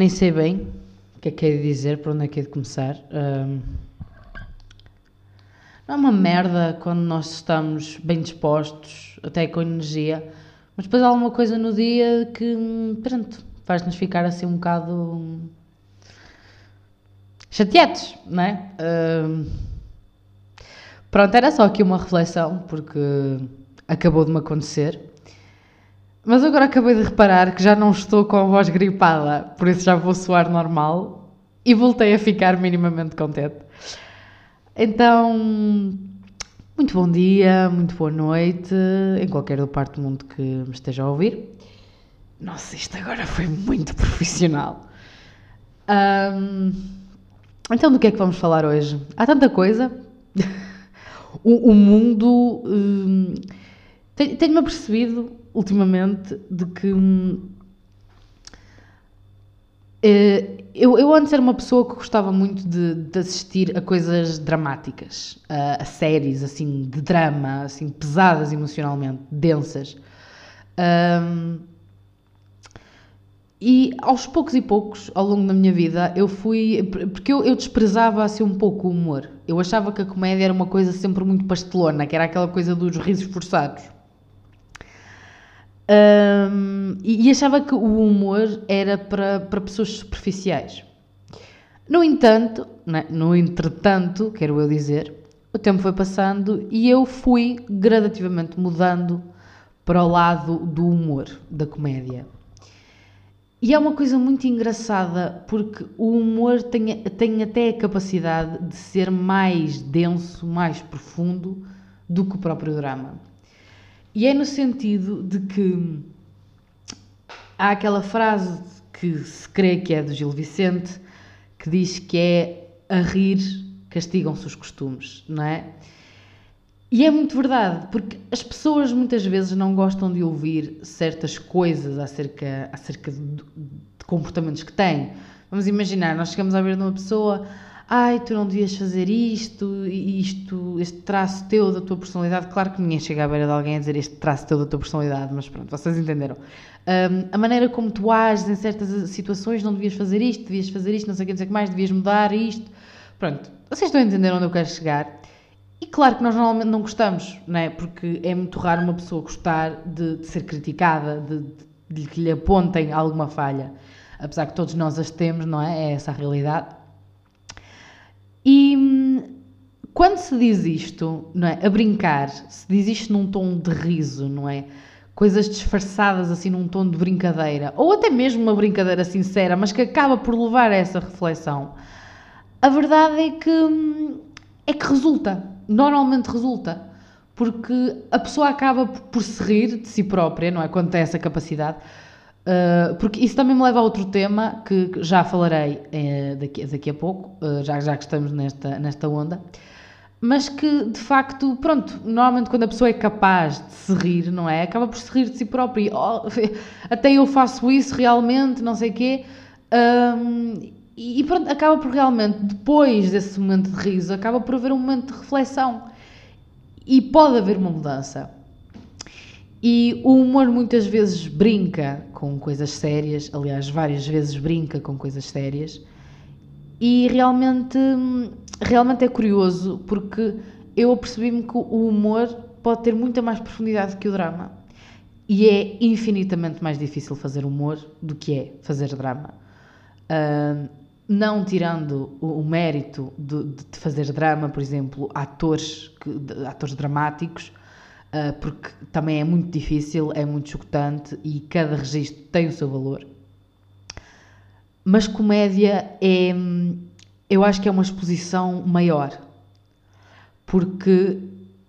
Nem sei bem o que é que é de dizer, para onde é que é de começar. Um, não é uma merda quando nós estamos bem dispostos, até com energia, mas depois há alguma coisa no dia que, pronto, faz-nos ficar assim um bocado chateados, não é? Um, pronto, era só aqui uma reflexão, porque acabou de me acontecer. Mas agora acabei de reparar que já não estou com a voz gripada, por isso já vou soar normal e voltei a ficar minimamente contente. Então, muito bom dia, muito boa noite, em qualquer parte do mundo que me esteja a ouvir. Nossa, isto agora foi muito profissional. Um, então, do que é que vamos falar hoje? Há tanta coisa. o, o, mundo. Um, Tenho-me apercebido ultimamente de que. Hum, eh, eu, eu antes era uma pessoa que gostava muito de, de assistir a coisas dramáticas, a, a, séries assim de drama, assim pesadas emocionalmente, densas. Um, e aos poucos e poucos, ao longo da minha vida, eu fui. Porque eu, eu, desprezava assim um pouco o humor. Eu achava que a comédia era uma coisa sempre muito pastelona, que era aquela coisa dos risos forçados. Um, e, achava que o humor era para, para pessoas superficiais. No entanto, né, no entretanto, quero eu dizer, o tempo foi passando e eu fui gradativamente mudando para o lado do humor, da comédia. E é uma coisa muito engraçada porque o humor tem, tem até a capacidade de ser mais denso, mais profundo do que o próprio drama. E é no sentido de que há aquela frase que se crê que é do Gil Vicente, que diz que é a rir castigam-se os costumes, não é? E é muito verdade, porque as pessoas muitas vezes não gostam de ouvir certas coisas acerca, acerca de, de comportamentos que têm. Vamos imaginar, nós chegamos a ver de uma pessoa, ai, tu não devias fazer isto, isto, este traço teu da tua personalidade. Claro que ninguém chega à beira de alguém a dizer este traço teu da tua personalidade, mas pronto, vocês entenderam. Um, a maneira como tu ages em certas situações, não devias fazer isto, devias fazer isto, não sei o que, não sei o que mais, devias mudar isto. Pronto, vocês estão a entender onde eu quero chegar. E claro que nós normalmente não gostamos, não é? Porque é muito raro uma pessoa gostar de, de ser criticada, de, de, de que lhe apontem alguma falha. Apesar que todos nós as temos, não é? É essa a realidade. E hum, quando se diz isto, não é? A brincar, se diz isto num tom de riso, não é? Coisas disfarçadas assim num tom de brincadeira, ou até mesmo uma brincadeira sincera, mas que acaba por levar a essa reflexão. A verdade é que hum, é que resulta, normalmente resulta, porque a pessoa acaba por se rir de si própria, não é? Quando tem essa capacidade Uh, porque isso também me leva a outro tema que já falarei uh, daqui, daqui a pouco, uh, já, já que estamos nesta, nesta onda, mas que de facto, pronto, normalmente quando a pessoa é capaz de se rir, não é? Acaba por se rir de si própria. Oh, até eu faço isso realmente, não sei o quê. Um, e pronto, acaba por realmente, depois desse momento de riso, acaba por haver um momento de reflexão. E pode haver uma mudança. E o humor muitas vezes brinca com coisas sérias, aliás, várias vezes brinca com coisas sérias, e realmente, realmente é curioso porque eu apercebi-me que o humor pode ter muita mais profundidade que o drama. E é infinitamente mais difícil fazer humor do que é fazer drama. Uh, não tirando o, o mérito de, de, fazer drama, por exemplo, atores, que, de, atores dramáticos, uh, porque também é muito difícil, é muito chocante e cada registro tem o seu valor. Mas comédia é, eu acho que é uma exposição maior, porque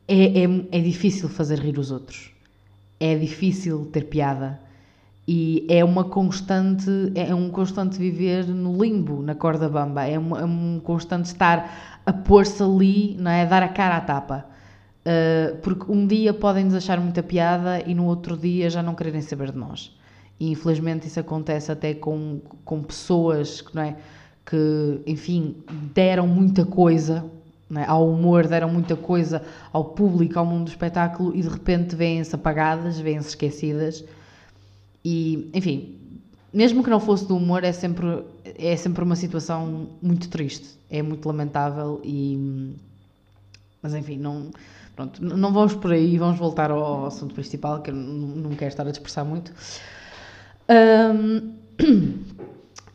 é, é, é difícil fazer rir os outros, é difícil ter piada e é uma constante é um constante viver no limbo na corda bamba. É, uma, é um constante estar a pôr-se ali não é? Dar a cara à tapa Uh, porque um dia podem nos achar muita piada e no outro dia já não quererem saber de nós. E infelizmente isso acontece até com, com pessoas que, não é, que, enfim, deram muita coisa é, ao humor, deram muita coisa ao público, ao mundo do espetáculo e de repente vêm-se apagadas, vêm-se esquecidas. E, enfim, mesmo que não fosse do humor, é sempre, é sempre uma situação muito triste, é muito lamentável e. Mas enfim, não, pronto, não vamos por aí, vamos voltar ao assunto principal, que eu não quero estar a dispersar muito. Um,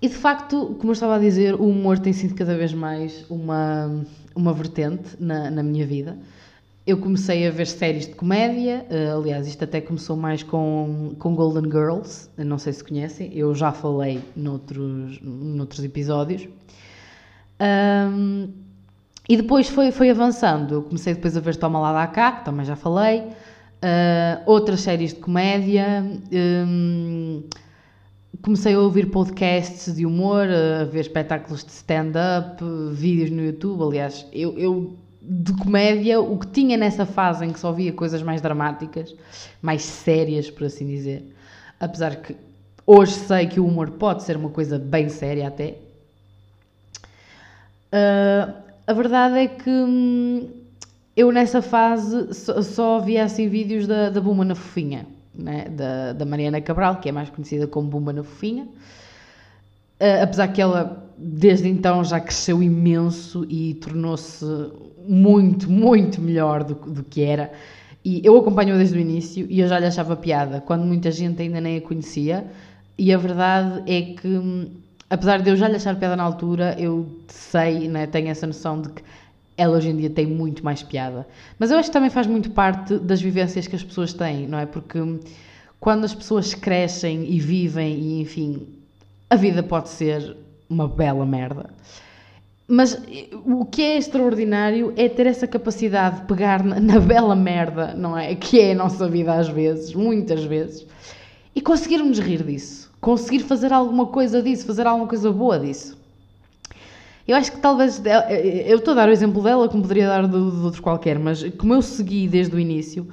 e de facto, como eu estava a dizer, o humor tem sido cada vez mais uma, uma vertente na, na minha vida. Eu comecei a ver séries de comédia, uh, aliás, isto até começou mais com, com Golden Girls, não sei se conhecem, eu já falei noutros, noutros episódios. Um, e depois foi, foi avançando, eu comecei depois a ver Toma Lá da Cá, que também já falei, uh, outras séries de comédia, um, comecei a ouvir podcasts de humor, a ver espetáculos de stand-up, vídeos no YouTube, aliás, eu, eu de comédia, o que tinha nessa fase em que só via coisas mais dramáticas, mais sérias, por assim dizer. Apesar que hoje sei que o humor pode ser uma coisa bem séria até. Uh, a verdade é que hum, eu nessa fase só, só via assim vídeos da, da Buma na Fofinha, né? da, da Mariana Cabral, que é mais conhecida como Buma na Fofinha. Uh, apesar que ela desde então já cresceu imenso e tornou-se muito, muito melhor do, do que era. E eu acompanho-a desde o início e eu já lhe achava piada, quando muita gente ainda nem a conhecia. E a verdade é que, apesar de eu já lhe achar piada na altura, eu sei, né, tenho essa noção de que ela hoje em dia tem muito mais piada. Mas eu acho que também faz muito parte das vivências que as pessoas têm, não é? Porque quando as pessoas crescem e vivem, e enfim, a vida pode ser uma bela merda. Mas o que é extraordinário é ter essa capacidade de pegar na, na, bela merda, não é? Que é a nossa vida às vezes, muitas vezes, e conseguirmos rir disso. Conseguir fazer alguma coisa disso, fazer alguma coisa boa disso. Eu acho que talvez. Eh, eh, eu estou a dar o exemplo dela, como poderia dar de, de outros qualquer, mas como eu segui desde o início,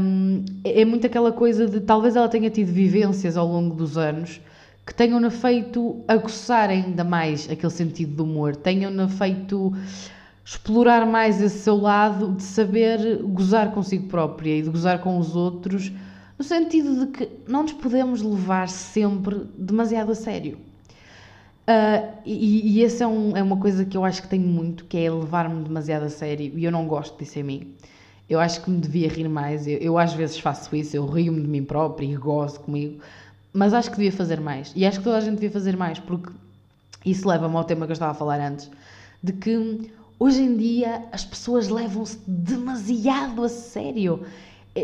hum, é muito aquela coisa de talvez ela tenha tido vivências ao longo dos anos que tenham-na feito aguçar ainda mais aquele sentido do humor, tenham-na feito explorar mais esse seu lado de saber gozar consigo própria e de gozar com os outros, no sentido de que não nos podemos levar sempre demasiado a sério. Uh, e, e essa é, um, é, uma coisa que eu acho que tenho muito, que é levar-me demasiado a sério, e eu não gosto disso em mim. Eu acho que me devia rir mais, eu, eu às vezes faço isso, eu rio-me de mim própria e gozo comigo, mas acho que devia fazer mais. E acho que toda a gente devia fazer mais, porque isso leva-me ao tema que eu estava a falar antes, de que hoje em dia as pessoas levam-se demasiado a sério.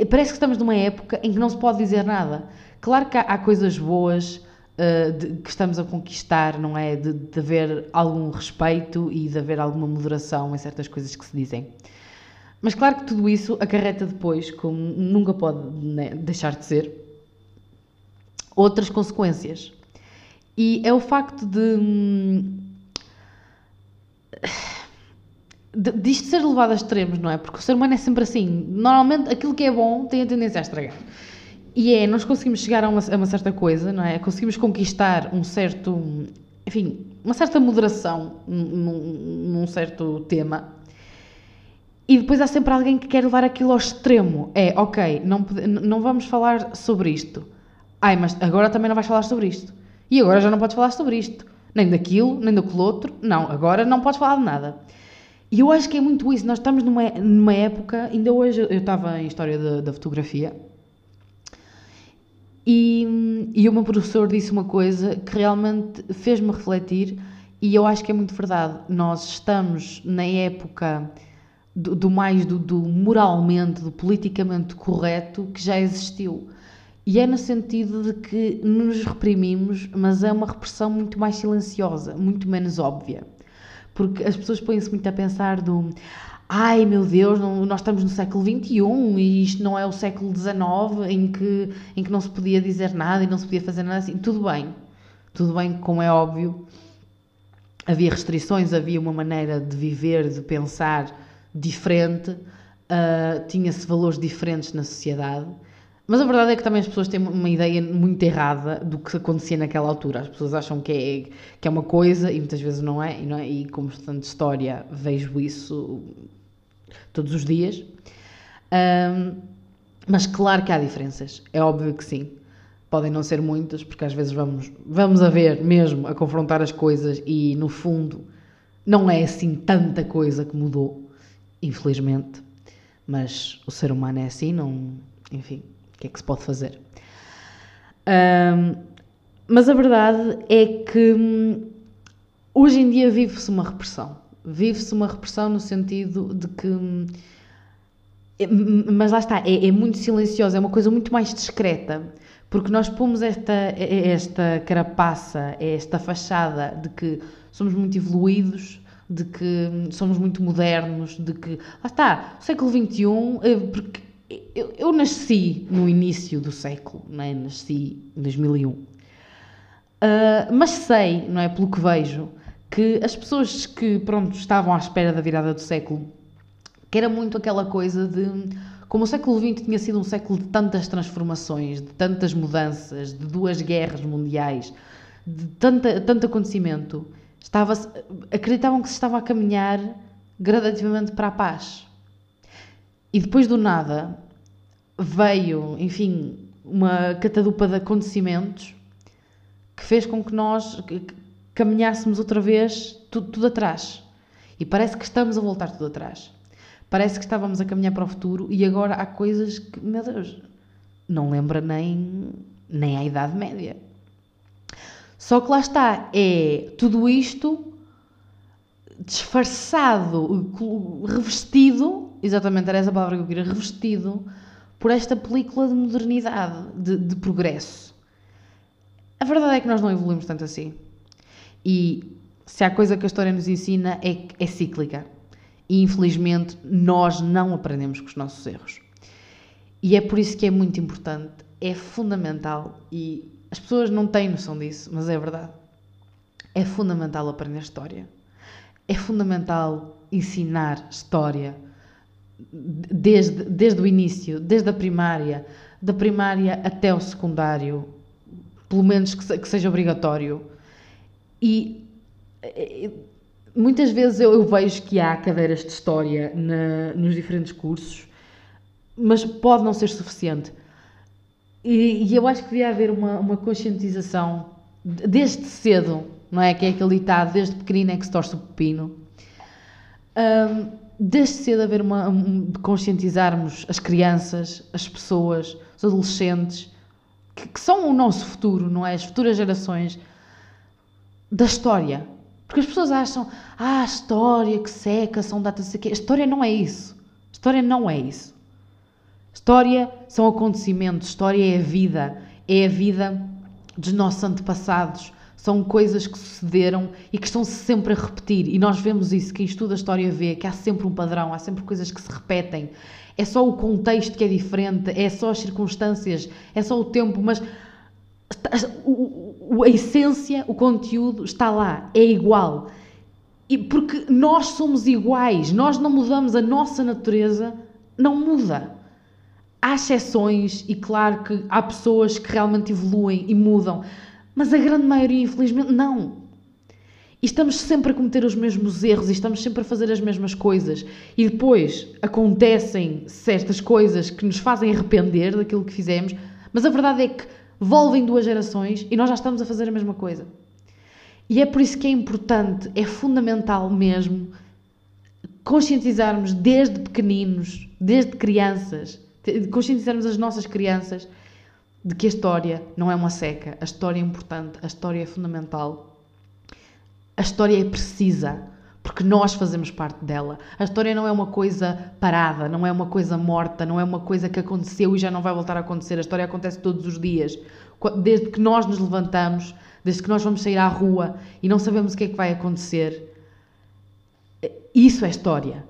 Eh, parece que estamos numa época em que não se pode dizer nada. Claro que há, há coisas boas uh, de, que estamos a conquistar, não é? De, de haver algum respeito e de haver alguma moderação em certas coisas que se dizem. Mas claro que tudo isso acarreta depois, como nunca pode né, deixar de ser, outras consequências. E é o facto de, de, de isto ser levado a extremos, não é? Porque o ser humano é sempre assim. Normalmente aquilo que é bom tem a tendência a estragar. E é, nós conseguimos chegar a uma, a uma certa coisa, não é? Conseguimos conquistar um certo, enfim, uma certa moderação num, num certo tema. E depois há sempre alguém que quer levar aquilo ao extremo. É, ok, não, não vamos falar sobre isto Ai, mas agora também não vais falar sobre isto. E agora já não podes falar sobre isto. Nem daquilo, nem daquele outro. Não, agora não podes falar de nada. E eu acho que é muito isso. Nós estamos numa, numa época, ainda hoje eu estava em História da, da Fotografia e, e o meu professor disse uma coisa que realmente fez-me refletir e eu acho que é muito verdade. Nós estamos na época do, do mais do, do moralmente, do politicamente correto que já existiu. E é no sentido de que nos reprimimos, mas é uma repressão muito mais silenciosa, muito menos óbvia. Porque as pessoas põem-se muito a pensar do ai meu Deus, não, nós estamos no século XXI e isto não é o século XIX em que, em que não se podia dizer nada e não se podia fazer nada assim. Tudo bem, tudo bem, como é óbvio, havia restrições, havia uma maneira de viver, de pensar diferente, uh, tinha-se valores diferentes na sociedade mas a verdade é que também as pessoas têm uma ideia muito errada do que acontecia naquela altura. As pessoas acham que é, que é uma coisa e muitas vezes não é, e, não é, e como estudante de história vejo isso todos os dias. Um, mas claro que há diferenças, é óbvio que sim. podem não ser muitas, porque às vezes vamos, vamos a ver mesmo, a confrontar as coisas e no fundo não é assim tanta coisa que mudou, infelizmente. Mas o ser humano é assim, não. Enfim, que é que se pode fazer? Um, mas a verdade é que hum, hoje em dia vive-se uma repressão. Vive-se uma repressão no sentido de que. Hum, é, mas lá está, é, é, muito silenciosa, é uma coisa muito mais discreta, porque nós pomos esta, esta carapaça, esta fachada de que somos muito evoluídos, de que hum, somos muito modernos, de que. Lá está, século XXI, eh, porque eu, eu nasci no início do século, não é? nasci em 2001. Uh, ah, mas sei, não é? Pelo que vejo, que as pessoas que, pronto, estavam à espera da virada do século, que era muito aquela coisa de. Como o século XX tinha sido um século de tantas transformações, de tantas mudanças, de duas guerras mundiais, de tanta, tanto acontecimento, estava acreditavam que se estava a caminhar gradativamente para a paz. E depois do nada veio, enfim, uma catadupa de acontecimentos que fez com que nós caminhássemos outra vez tudo, tudo atrás. E parece que estamos a voltar tudo atrás. Parece que estávamos a caminhar para o futuro e agora há coisas que, meu Deus, não lembra nem, nem a Idade Média. Só que lá está, é tudo isto disfarçado, revestido, exatamente era essa palavra que eu queria, revestido por esta película de modernidade, de, de progresso. A verdade é que nós não evoluímos tanto assim. E se há coisa que a história nos ensina é que é cíclica. E infelizmente nós não aprendemos com os nossos erros. E é por isso que é muito importante, é fundamental, e as pessoas não têm noção disso, mas é verdade. É fundamental aprender história. É fundamental ensinar história desde, desde o início, desde a primária, da primária até o secundário, pelo menos que, que seja obrigatório. E eh, muitas vezes eu, eu, vejo que há cadeiras de história na, nos diferentes cursos, mas pode não ser suficiente. E, e eu acho que devia haver uma, uma conscientização desde cedo, não é? Que é aquele ditado, desde pequenino é que se torce o pepino. Um, desde cedo haver uma, um, conscientizarmos as crianças, as pessoas, os adolescentes, que, que, são o nosso futuro, não é? As futuras gerações, da história. Porque as pessoas acham, ah, a história que seca, são datas aqui. A história não é isso. A história não é isso. História são acontecimentos, história é a vida, é a vida dos nossos antepassados, são coisas que sucederam e que estão -se sempre a repetir. E nós vemos isso, quem estuda a história vê que há sempre um padrão, há sempre coisas que se repetem. É só o contexto que é diferente, é só as circunstâncias, é só o tempo, mas a essência, o conteúdo está lá, é igual. E porque nós somos iguais, nós não mudamos, a nossa natureza não muda. Há exceções e claro que há pessoas que realmente evoluem e mudam, mas a grande maioria, infelizmente, não. E estamos sempre a cometer os mesmos erros e estamos sempre a fazer as mesmas coisas. E depois acontecem certas coisas que nos fazem arrepender daquilo que fizemos, mas a verdade é que volvem duas gerações e nós já estamos a fazer a mesma coisa. E é por isso que é importante, é fundamental mesmo, conscientizarmos desde pequeninos, desde crianças, conscientizarmos as nossas crianças de que a história não é uma seca, a história é importante, a história é fundamental, a história é precisa, porque nós fazemos parte dela. A história não é uma coisa parada, não é uma coisa morta, não é uma coisa que aconteceu e já não vai voltar a acontecer. A história acontece todos os dias. Desde que nós nos levantamos, desde que nós vamos sair à rua e não sabemos o que é que vai acontecer. Isso é história.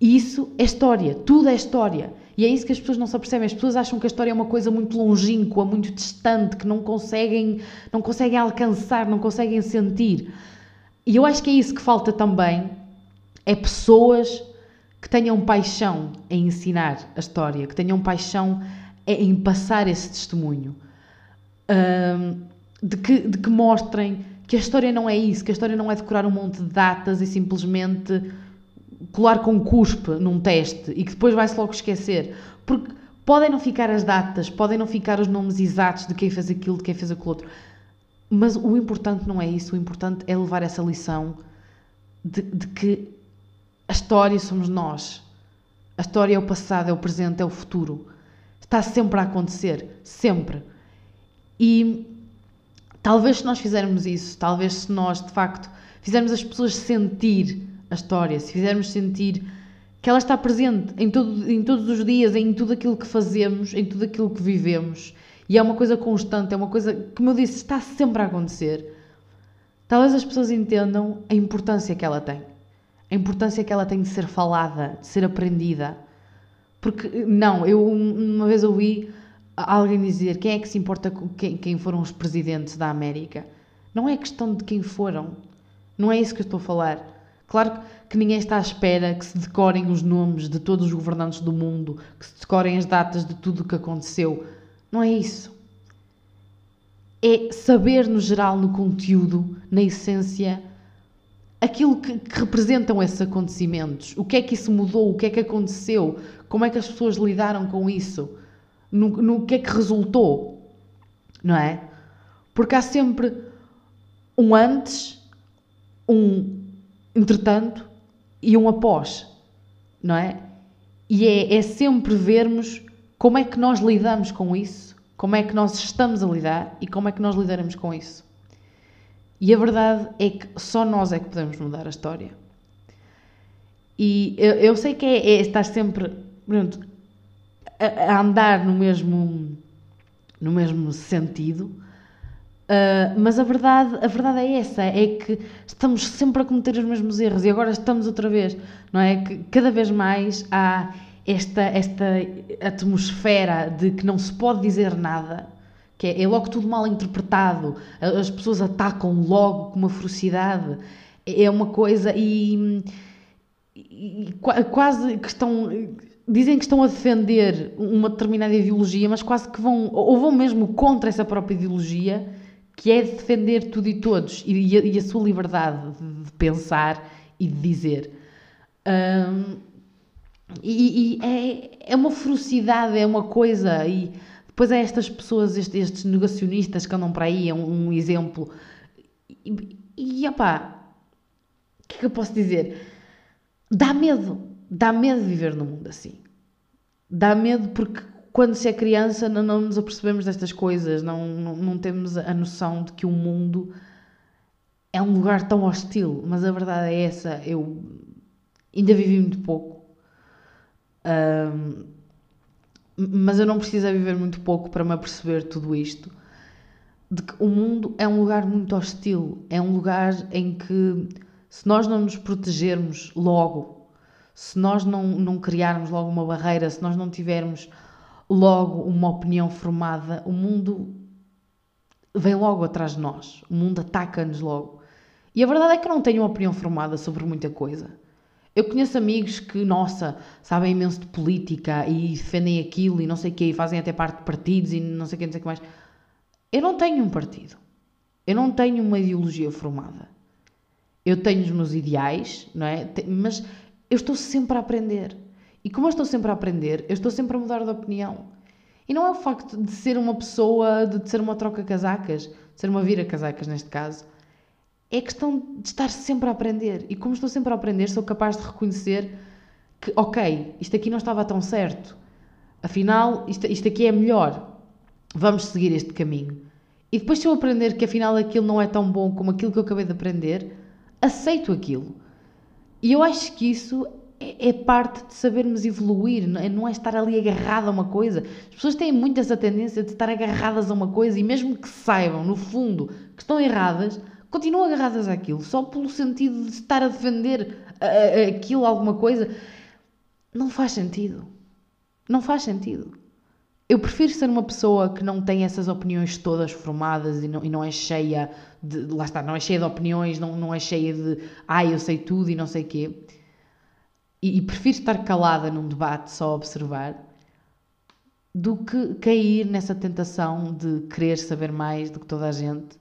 Isso é história. Tudo é história. E é isso que as pessoas não se apercebem. As pessoas acham que a história é uma coisa muito longínqua, muito distante, que não conseguem, não conseguem alcançar, não conseguem sentir. E eu acho que é isso que falta também, é pessoas que tenham paixão em ensinar a história, que tenham paixão em passar esse testemunho, um, de, que, de que mostrem que a história não é isso, que a história não é decorar um monte de datas e simplesmente colar com cuspe num teste e que depois vai-se logo esquecer. Porque, Podem não ficar as datas, podem não ficar os nomes exatos de quem fez aquilo, de quem fez aquilo outro. Mas o importante não é isso, o importante é levar essa lição de, de que a história somos nós. A história é o passado, é o presente, é o futuro. Está sempre a acontecer, sempre. E talvez se nós fizermos isso, talvez se nós de facto fizermos as pessoas sentir a história, se fizermos sentir que ela está presente em, todo, em todos os dias, em tudo aquilo que fazemos, em tudo aquilo que vivemos. E é uma coisa constante, é uma coisa, como eu disse, está sempre a acontecer. Talvez as pessoas entendam a importância que ela tem. A importância que ela tem de ser falada, de ser aprendida. Porque, não, eu uma vez ouvi alguém dizer quem é que se importa com quem, quem foram os presidentes da América. Não é questão de quem foram. Não é isso que eu estou a falar. Claro que ninguém está à espera que se decorem os nomes de todos os governantes do mundo, que se decorem as datas de tudo o que aconteceu. Não é isso. É saber, no geral, no conteúdo, na essência, aquilo que, que, representam esses acontecimentos. O que é que isso mudou? O que é que aconteceu? Como é que as pessoas lidaram com isso? No, no que é que resultou? Não é? Porque há sempre um antes, um entretanto e um após, não é? E é, é sempre vermos como é que nós lidamos com isso, como é que nós estamos a lidar e como é que nós lidaremos com isso. E a verdade é que só nós é que podemos mudar a história. E eu, eu sei que é, é estar sempre pronto, a, a, andar no mesmo, no mesmo sentido, Uh, mas a verdade, a verdade é essa, é que estamos sempre a cometer os mesmos erros e agora estamos outra vez, não é? Que cada vez mais há esta, esta atmosfera de que não se pode dizer nada, que é, é logo tudo mal interpretado, as pessoas atacam logo com uma ferocidade, é uma coisa e, e quase que estão dizem que estão a defender uma determinada ideologia, mas quase que vão, ou vão mesmo contra essa própria ideologia que é defender tudo e todos e, e, a, e a, sua liberdade de, pensar e de dizer. Um, e, e é, é, uma ferocidade, é uma coisa. E depois há estas pessoas, estes, estes negacionistas que andam para aí, é um, um exemplo. E, e opá, o que é que eu posso dizer? Dá medo, dá medo viver num mundo assim. Dá medo porque quando se é criança não, não nos apercebemos destas coisas, não, não, não, temos a noção de que o mundo é um lugar tão hostil, mas a verdade é essa, eu ainda vivi muito pouco, um, mas eu não preciso viver muito pouco para me aperceber tudo isto, de que o mundo é um lugar muito hostil, é um lugar em que se nós não nos protegermos logo, se nós não, não criarmos logo uma barreira, se nós não tivermos logo uma opinião formada, o mundo vem logo atrás de nós, o mundo ataca-nos logo. E a verdade é que eu não tenho uma opinião formada sobre muita coisa. Eu conheço amigos que, nossa, sabem imenso de política e defendem aquilo e não sei o quê, e fazem até parte de partidos e não sei o quê, não sei o que mais. Eu não tenho um partido. Eu não tenho uma ideologia formada. Eu tenho os meus ideais, não é? Mas eu estou sempre a aprender. E como eu estou sempre a aprender, eu estou sempre a mudar de opinião. E não é o facto de ser uma pessoa, de ser uma troca-casacas, de ser uma vira-casacas neste caso. É questão de estar sempre a aprender. E como estou sempre a aprender, sou capaz de reconhecer que, ok, isto aqui não estava tão certo. Afinal, isto, isto aqui é melhor. Vamos seguir este caminho. E depois, se eu aprender que afinal aquilo não é tão bom como aquilo que eu acabei de aprender, aceito aquilo. E eu acho que isso é, é, parte de sabermos evoluir, não é, não é estar ali agarrado a uma coisa. As pessoas têm muito essa tendência de estar agarradas a uma coisa e mesmo que saibam, no fundo, que estão erradas, continuam agarradas àquilo, só pelo sentido de estar a defender aquilo, alguma coisa. Não faz sentido. Não faz sentido. Eu prefiro ser uma pessoa que não tem essas opiniões todas formadas e não, e não é cheia de. Lá está, não é cheia de opiniões, não, não é cheia de. Ah, eu sei tudo e não sei o quê e, e prefiro estar calada num debate só a observar do que cair nessa tentação de querer saber mais do que toda a gente,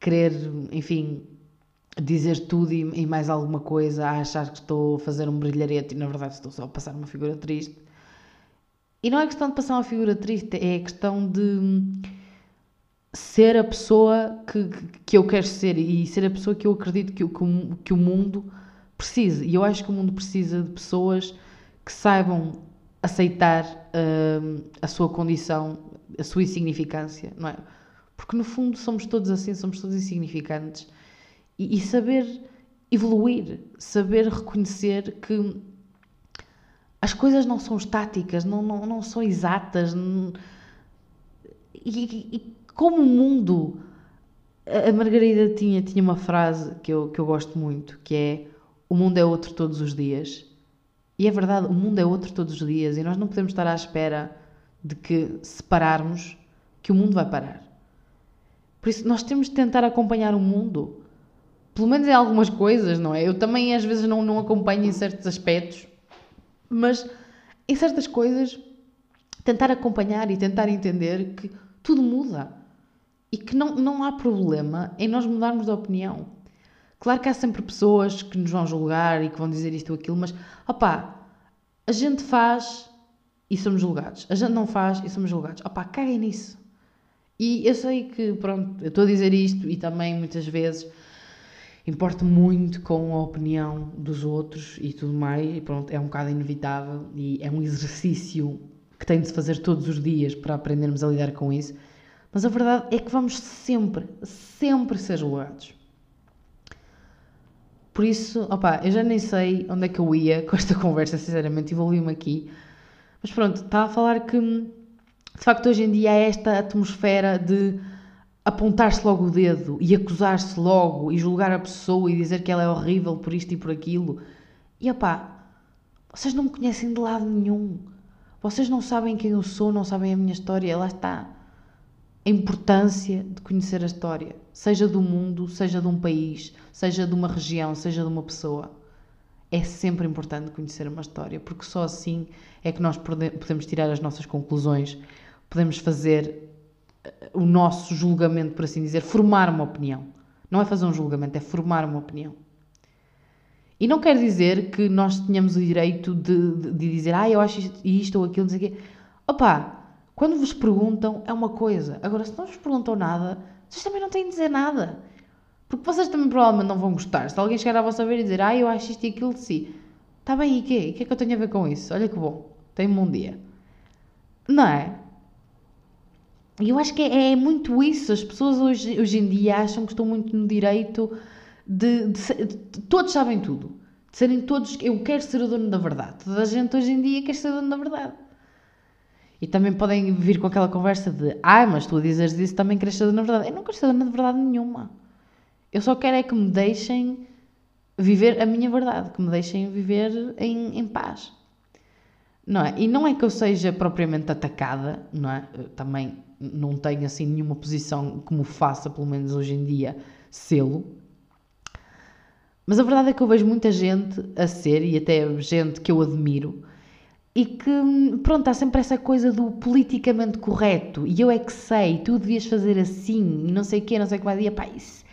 querer, enfim, dizer tudo e, e, mais alguma coisa, a achar que estou a fazer um brilharete e na verdade estou só a passar uma figura triste. E não é questão de passar uma figura triste, é questão de ser a pessoa que, que eu quero ser e ser a pessoa que eu acredito que, que, que o mundo precisa. E eu acho que o mundo precisa de pessoas que saibam aceitar uh, a sua condição, a sua insignificância, não é? Porque no fundo somos todos assim, somos todos insignificantes. E, e saber evoluir, saber reconhecer que as coisas não são estáticas, não, não, não são exatas. Não... E, e, como o mundo. A Margarida tinha, tinha uma frase que eu, que eu gosto muito, que é o mundo é outro todos os dias. E é verdade, o mundo é outro todos os dias e nós não podemos estar à espera de que se pararmos, que o mundo vai parar. Por isso, nós temos de tentar acompanhar o mundo. Pelo menos em algumas coisas, não é? Eu também às vezes não, não acompanho em certos aspectos, mas em certas coisas, tentar acompanhar e tentar entender que tudo muda e que não, não há problema em nós mudarmos de opinião. Claro que há sempre pessoas que nos vão julgar e que vão dizer isto ou aquilo, mas opá, a gente faz e somos julgados. A gente não faz e somos julgados. Opá, caguem nisso. E eu sei que, pronto, eu estou a dizer isto e também muitas vezes importo muito com a opinião dos outros e tudo mais, e pronto, é um bocado inevitável e é um exercício que tem de se fazer todos os dias para aprendermos a lidar com isso. Mas a verdade é que vamos sempre, sempre ser julgados. Por isso, opá, eu já nem sei onde é que eu ia com esta conversa, sinceramente, envolvi-me aqui. Mas pronto, estava a falar que, de facto, hoje em dia há esta atmosfera de apontar-se logo o dedo e acusar-se logo e julgar a pessoa e dizer que ela é horrível por isto e por aquilo. E opá, vocês não me conhecem de lado nenhum. Vocês não sabem quem eu sou, não sabem a minha história. Lá está. A importância de conhecer a história, seja do mundo, seja de um país, seja de uma região, seja de uma pessoa. É sempre importante conhecer uma história, porque só assim é que nós podemos tirar as nossas conclusões, podemos fazer o nosso julgamento, por assim dizer, formar uma opinião. Não é fazer um julgamento, é formar uma opinião. E não quer dizer que nós tenhamos o direito de, de, de dizer, ah, eu acho isto, isto ou aquilo, não sei o quê. Opa, quando vos perguntam é uma coisa. Agora, se não vos perguntam nada, vocês também não têm de dizer nada. Porque vocês também provavelmente não vão gostar. Se alguém chegar à vossa vez e dizer, ah, eu acho isto e aquilo de si. Está bem, e quê? O que é que eu tenho a ver com isso? Olha que bom. Tenho um dia. Não é? E eu acho que é, é, muito isso. As pessoas hoje, hoje em dia acham que estão muito no direito de, de, ser, de, Todos sabem tudo. De serem todos. Eu quero ser o dono da verdade. Toda a gente hoje em dia quer ser o dono da verdade. E também podem vir com aquela conversa de ah, mas tu a dizeres isso também queres dona da verdade. Eu não quero dona de verdade nenhuma. Eu só quero é que me deixem viver a minha verdade, que me deixem viver em, em paz. Não é? E não é que eu seja propriamente atacada, não é? Eu também não tenho assim nenhuma posição me faça, pelo menos hoje em dia, selo. Mas a verdade é que eu vejo muita gente a ser, e até gente que eu admiro, e que, pronto, há sempre essa coisa do politicamente correto, e eu é que sei, tu devias fazer assim, e não sei o quê, não sei o que vai dizer, pá, isso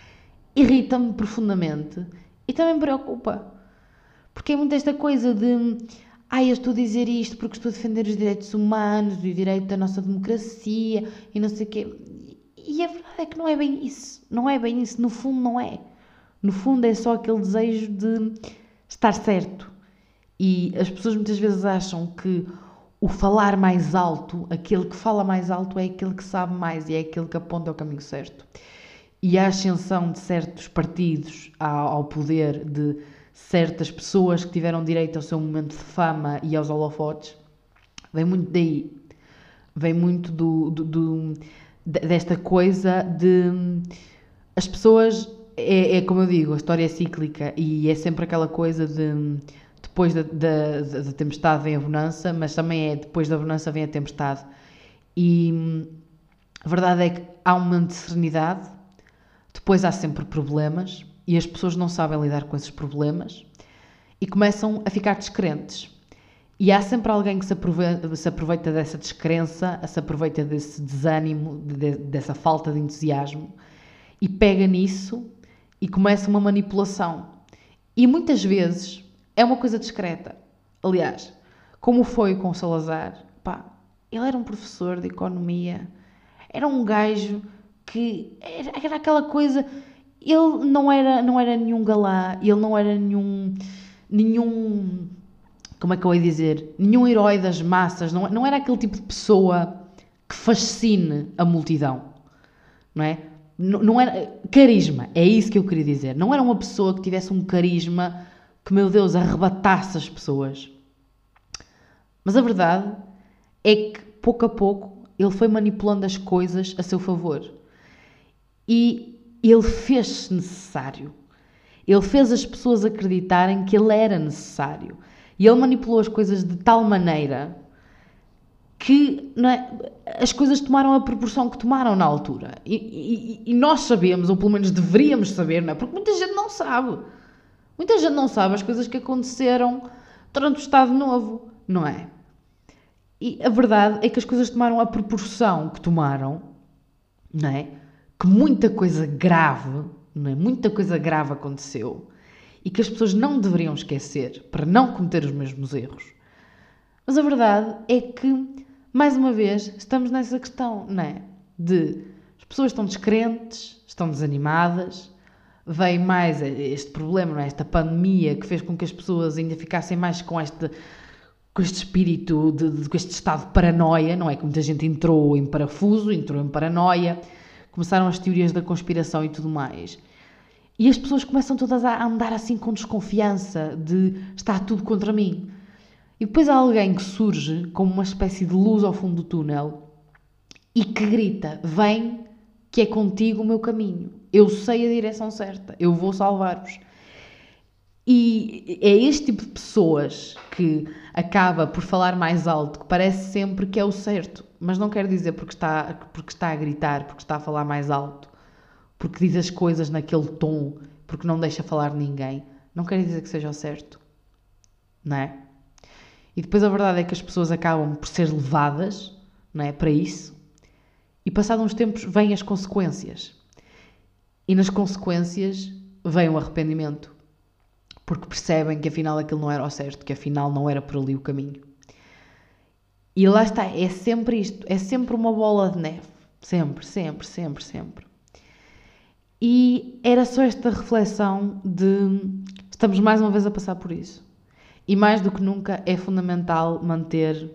irrita-me profundamente e também me preocupa. Porque é muito esta coisa de ah, eu estou a dizer isto porque estou a defender os direitos humanos e o direito da nossa democracia e não sei o quê. E a verdade é que não é bem isso. Não é bem isso. No fundo, não é. No fundo, é só aquele desejo de estar certo. E as pessoas muitas vezes acham que o falar mais alto, aquele que fala mais alto, é aquele que sabe mais e é aquele que aponta o caminho certo. E a ascensão de certos partidos ao poder de certas pessoas que tiveram direito ao seu momento de fama e aos holofotes, vem muito daí. Vem muito do, do, do desta coisa de as pessoas é, é, como eu digo, a história é cíclica e é sempre aquela coisa de depois da, da, da, tempestade vem a bonança, mas também é depois da bonança vem a tempestade. E a verdade é que há um momento de serenidade, depois há sempre problemas, e as pessoas não sabem lidar com esses problemas e começam a ficar descrentes. E há sempre alguém que se aproveita, se aproveita dessa descrença, se aproveita desse desânimo, de, dessa falta de entusiasmo e pega nisso e começa uma manipulação. E muitas vezes é uma coisa discreta. Aliás, como foi com Salazar, pá, ele era um professor de economia, era um gajo que era, era aquela coisa. Ele não era, não era nenhum galã, ele não era nenhum. nenhum. como é que eu ia dizer? Nenhum herói das massas, não, não era aquele tipo de pessoa que fascine a multidão, não é? Não, não era. carisma, é isso que eu queria dizer. Não era uma pessoa que tivesse um carisma que, meu Deus, arrebatasse as pessoas. Mas a verdade é que, pouco a pouco, ele foi manipulando as coisas a seu favor. E ele fez-se necessário. Ele fez as pessoas acreditarem que ele era necessário. E ele manipulou as coisas de tal maneira que é, as coisas tomaram a proporção que tomaram na altura. E, e, e, nós sabemos, ou pelo menos deveríamos saber, não é? Porque muita gente não sabe. Muita gente não sabe as coisas que aconteceram durante o Estado Novo, não é? E a verdade é que as coisas tomaram a proporção que tomaram, não é? Que muita coisa grave, não é? Muita coisa grave aconteceu e que as pessoas não deveriam esquecer para não cometer os mesmos erros. Mas a verdade é que, mais uma vez, estamos nessa questão, não é? De as pessoas estão descrentes, estão desanimadas, veio mais este problema, é? esta pandemia que fez com que as pessoas ainda ficassem mais com este com este espírito, de, de, com este estado de paranoia, não é? Que muita gente entrou em parafuso, entrou em paranoia, começaram as teorias da conspiração e tudo mais. E as pessoas começam todas a andar assim com desconfiança de está tudo contra mim. E depois há alguém que surge como uma espécie de luz ao fundo do túnel e que grita: Vem, que é contigo o meu caminho. Eu sei a direção certa, eu vou salvar-vos. E é este tipo de pessoas que acaba por falar mais alto, que parece sempre que é o certo, mas não quer dizer porque está, porque está a gritar, porque está a falar mais alto, porque diz as coisas naquele tom, porque não deixa falar ninguém. Não quer dizer que seja o certo, não é? E depois a verdade é que as pessoas acabam por ser levadas, não é, para isso. E passados uns tempos vêm as consequências. E nas consequências vem o arrependimento porque percebem que afinal aquilo não era o certo, que afinal não era por ali o caminho. E lá está, é sempre isto, é sempre uma bola de neve. Sempre, sempre, sempre, sempre. E era só esta reflexão de estamos mais uma vez a passar por isso. E mais do que nunca é fundamental manter,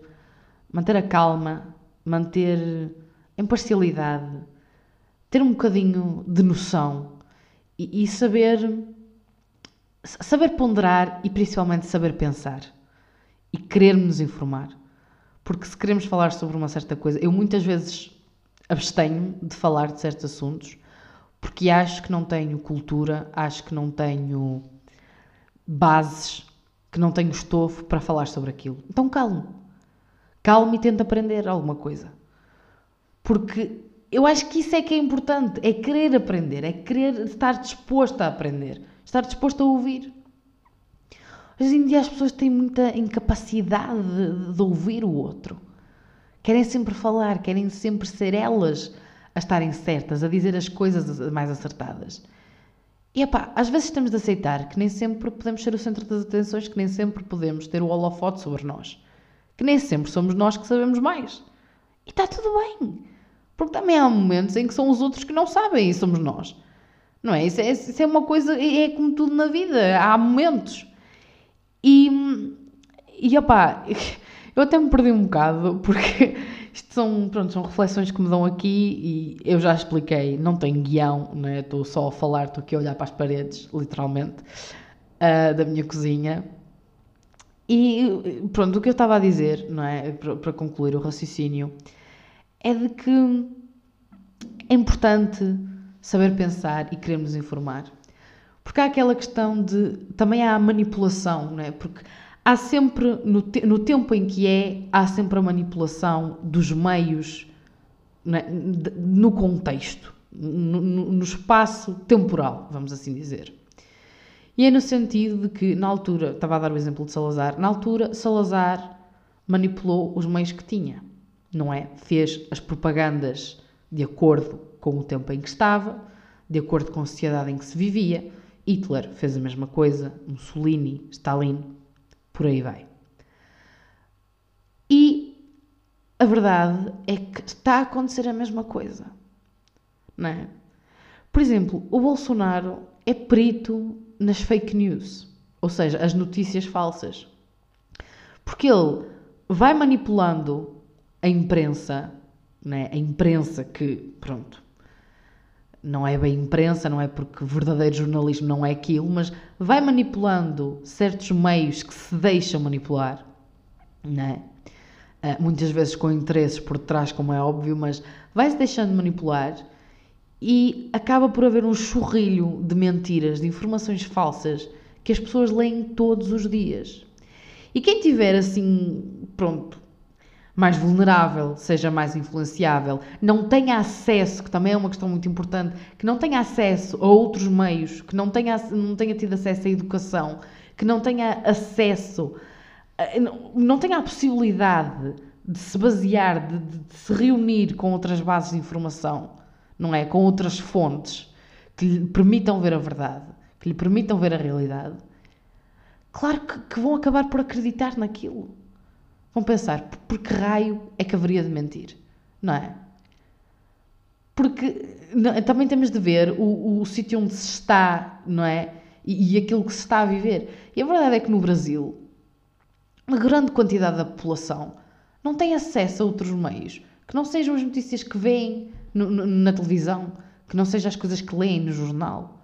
manter a calma, manter imparcialidade, ter um bocadinho de noção e, e saber saber ponderar e principalmente saber pensar e querer nos informar. Porque se queremos falar sobre uma certa coisa, eu muitas vezes abstenho de falar de certos assuntos porque acho que não tenho cultura, acho que não tenho bases, que não tenho estofo para falar sobre aquilo. Então calmo. Calmo e tenta aprender alguma coisa. Porque eu acho que isso é que é importante, é querer aprender, é querer estar disposto a aprender estar disposto a ouvir. Hoje em dia as pessoas têm muita incapacidade de, de ouvir o outro. Querem sempre falar, querem sempre ser elas a estarem certas, a dizer as coisas mais acertadas. E epá, às vezes temos de aceitar que nem sempre podemos ser o centro das atenções, que nem sempre podemos ter o holofote sobre nós, que nem sempre somos nós que sabemos mais. E está tudo bem. Porque também há momentos em que são os outros que não sabem e somos nós. Não é? Isso é, isso é uma coisa, é como tudo na vida, há momentos. E, e opá, eu até me perdi um bocado, porque isto são, pronto, são reflexões que me dão aqui e eu já expliquei, não tenho guião, né? estou só a falar, estou aqui a olhar para as paredes, literalmente, uh, da minha cozinha. E pronto, o que eu estava a dizer, não é? Para concluir o raciocínio, é de que é importante saber pensar e querer nos informar. Porque há aquela questão de. Também há a manipulação, não é? Porque há sempre, no, te, no tempo em que é, há sempre a manipulação dos meios é? no contexto, no, no espaço temporal, vamos assim dizer. E é no sentido de que, na altura, estava a dar o exemplo de Salazar, na altura, Salazar manipulou os meios que tinha, não é? Fez as propagandas de acordo com o tempo em que estava, de acordo com a sociedade em que se vivia. Hitler fez a mesma coisa, Mussolini, Stalin, por aí vai. E a verdade é que está a acontecer a mesma coisa. Não é? Por exemplo, o Bolsonaro é perito nas fake news, ou seja, as notícias falsas. Porque ele vai manipulando a imprensa, né? a imprensa que, pronto, não é bem imprensa, não é porque verdadeiro jornalismo não é aquilo, mas vai manipulando certos meios que se deixam manipular, né? Uh, muitas vezes com interesses por trás, como é óbvio, mas vai-se deixando manipular e acaba por haver um churrilho de mentiras, de informações falsas que as pessoas leem todos os dias. E quem tiver assim, pronto, mais vulnerável, seja mais influenciável, não tenha acesso, que também é uma questão muito importante, que não tenha acesso a outros meios, que não tenha, não tenha tido acesso à educação, que não tenha acesso, não tenha a possibilidade de se basear, de, de se reunir com outras bases de informação, não é? Com outras fontes que lhe permitam ver a verdade, que lhe permitam ver a realidade, claro que, que vão acabar por acreditar naquilo vão pensar, por que raio é que haveria de mentir? Não é? Porque não, também temos de ver o, o sítio onde se está, não é? E, e, aquilo que se está a viver. E a verdade é que no Brasil, uma grande quantidade da população não tem acesso a outros meios que não sejam as notícias que veem no, no, na televisão, que não sejam as coisas que leem no jornal.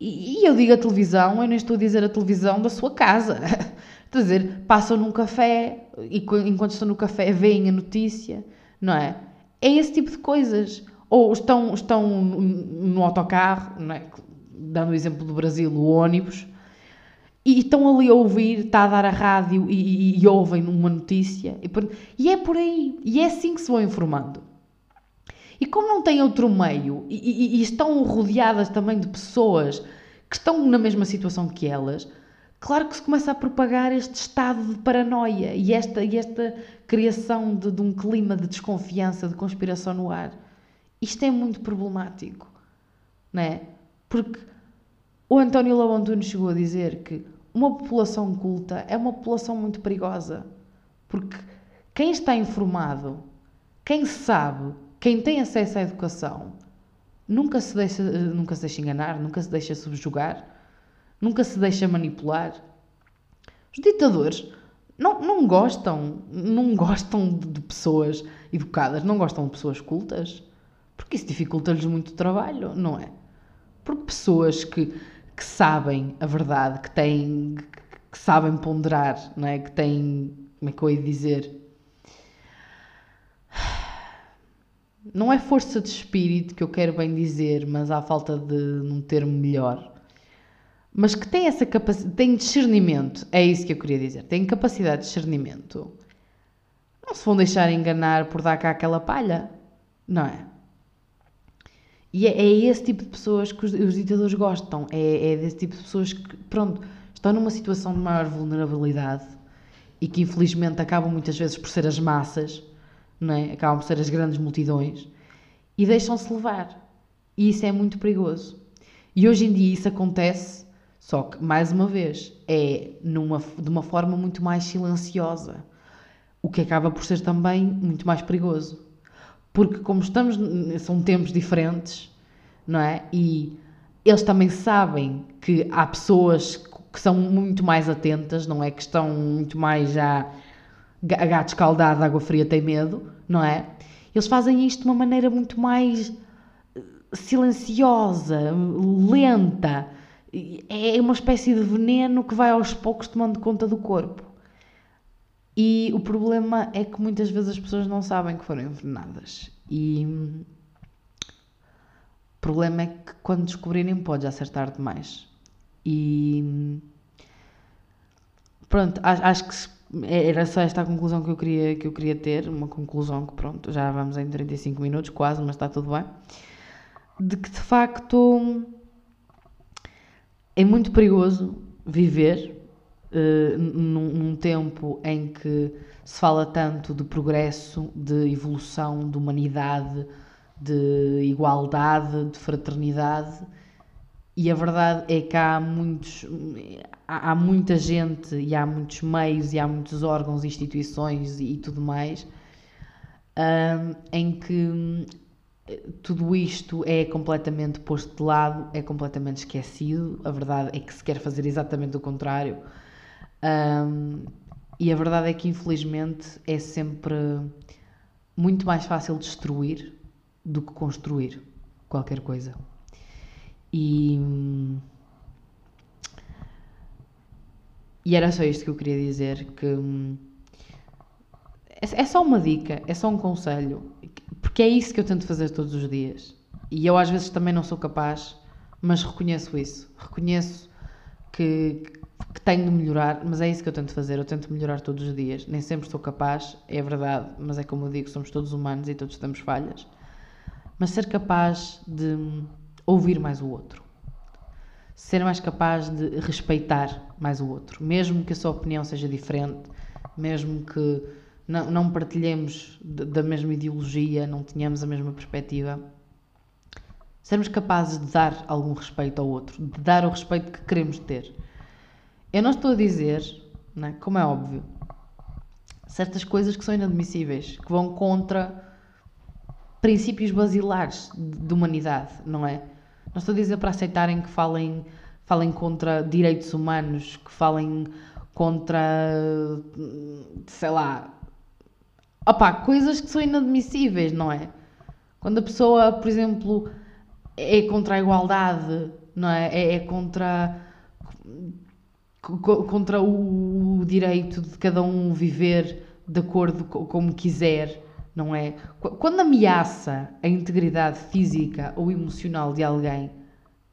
E, e eu digo a televisão, eu nem estou a dizer a televisão da sua casa. Quer dizer, passam num café e enquanto estão no café veem a notícia, não é? É esse tipo de coisas. Ou estão, estão no autocarro, não é? dando o exemplo do Brasil, o ônibus, e estão ali a ouvir, está a dar a rádio e, e, e ouvem uma notícia. E, por, e, é por aí. E é assim que se vão informando. E como não têm outro meio e, e estão rodeadas também de pessoas que estão na mesma situação que elas, claro que se começa a propagar este estado de paranoia e esta, e esta criação de, de um clima de desconfiança, de conspiração no ar. Isto é muito problemático, não é? Porque o António Lobo Antunes chegou a dizer que uma população culta é uma população muito perigosa. Porque quem está informado, quem sabe, quem tem acesso à educação, nunca se deixa, nunca se deixa enganar, nunca se deixa subjugar nunca se deixa manipular. Os ditadores não, não gostam, não gostam de pessoas educadas, não gostam de pessoas cultas, porque isso dificulta-lhes muito o trabalho, não é? Porque pessoas que, que sabem a verdade, que têm, que sabem ponderar, não é? Que têm, como é que eu ia dizer? Não é força de espírito que eu quero bem dizer, mas há falta de um termo melhor mas que tem essa capacidade, tem discernimento, é isso que eu queria dizer, tem capacidade de discernimento, não se vão deixar enganar por dar cá aquela palha, não é? E é, é esse tipo de pessoas que os, os ditadores gostam, é, é desse tipo de pessoas que, pronto, estão numa situação de maior vulnerabilidade e que infelizmente acabam muitas vezes por ser as massas, não é? acabam por ser as grandes multidões e deixam-se levar. E isso é muito perigoso. E hoje em dia isso acontece só que, mais uma vez, é numa, de uma forma muito mais silenciosa, o que acaba por ser também muito mais perigoso. Porque, como estamos, são tempos diferentes, não é? E eles também sabem que há pessoas que são muito mais atentas, não é? Que estão muito mais já a gato escaldado, água fria tem medo, não é? Eles fazem isto de uma maneira muito mais eh, silenciosa, lenta é uma espécie de veneno que vai aos poucos tomando conta do corpo. E o problema é que muitas vezes as pessoas não sabem que foram envenenadas. E o problema é que quando descobrirem pode acertar demais. E pronto, acho que era só esta a conclusão que eu queria, que eu queria ter, uma conclusão que pronto, já vamos em 35 minutos quase, mas está tudo bem. De que de facto é muito perigoso viver uh, num, num, tempo em que se fala tanto de progresso, de evolução, de humanidade, de igualdade, de fraternidade. E a verdade é que há muitos, há, muita gente e há muitos meios e há muitos órgãos, instituições e, e tudo mais um, em que tudo isto é completamente posto de lado, é completamente esquecido. A verdade é que se quer fazer exatamente o contrário. Um, e a verdade é que, infelizmente, é sempre muito mais fácil destruir do que construir qualquer coisa. E. E era só isto que eu queria dizer: que. É, é só uma dica, é só um conselho, porque é isso que eu tento fazer todos os dias. E eu às vezes também não sou capaz, mas reconheço isso. Reconheço que, que tenho de melhorar, mas é isso que eu tento fazer. Eu tento melhorar todos os dias. Nem sempre sou capaz, é verdade, mas é como eu digo, somos todos humanos e todos temos falhas. Mas ser capaz de ouvir mais o outro. Ser mais capaz de respeitar mais o outro, mesmo que a sua opinião seja diferente, mesmo que não, não partilhemos da mesma ideologia, não tenhamos a mesma perspectiva. Sermos capazes de dar algum respeito ao outro, de dar o respeito que queremos ter. Eu não estou a dizer, né, como é óbvio, certas coisas que são inadmissíveis, que vão contra princípios basilares de humanidade, não é? Não estou a dizer para aceitarem que falem, falem contra direitos humanos, que falem contra, sei lá, opá, coisas que são inadmissíveis, não é? Quando a pessoa, por exemplo, é contra a igualdade, não é? É, é contra contra o direito de cada um viver de acordo com como quiser, não é? Quando ameaça a integridade física ou emocional de alguém,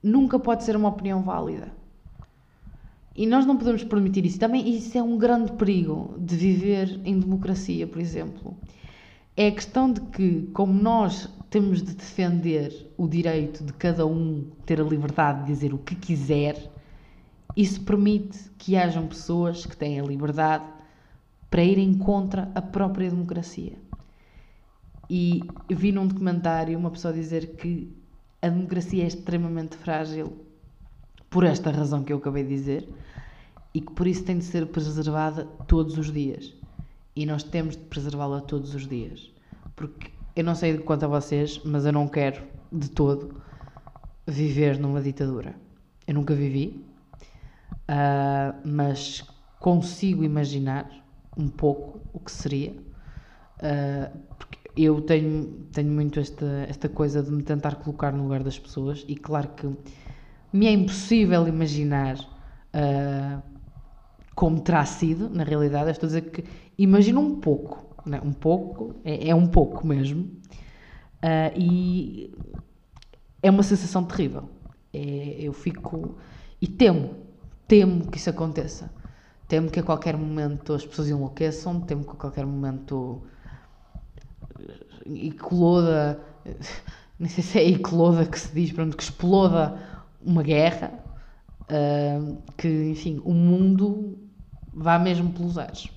nunca pode ser uma opinião válida. E nós não podemos permitir isso. Também isso é um grande perigo de viver em democracia, por exemplo. É a questão de que, como nós temos de defender o direito de cada um ter a liberdade de dizer o que quiser, isso permite que hajam pessoas que têm a liberdade para irem contra a própria democracia. E vi num documentário uma pessoa dizer que a democracia é extremamente frágil por esta razão que eu acabei de dizer e que por isso tem de ser preservada todos os dias. E nós temos de preservá-la todos os dias. Porque eu não sei quanto a vocês, mas eu não quero de todo viver numa ditadura. Eu nunca vivi, uh, mas consigo imaginar um pouco o que seria. Uh, porque eu tenho, tenho muito esta, esta coisa de me tentar colocar no lugar das pessoas, e claro que me é impossível imaginar uh, como terá sido, na realidade. Estou a dizer que imagino um pouco, né? um pouco, é, é, um pouco mesmo, uh, e é uma sensação terrível. É, eu fico e temo, temo que isso aconteça. Temo que a qualquer momento as pessoas enlouqueçam, temo que a qualquer momento ecloda, nem sei se é ecloda que se diz, pronto, que exploda uma guerra, uh, que, enfim, o mundo vá mesmo pelos ares.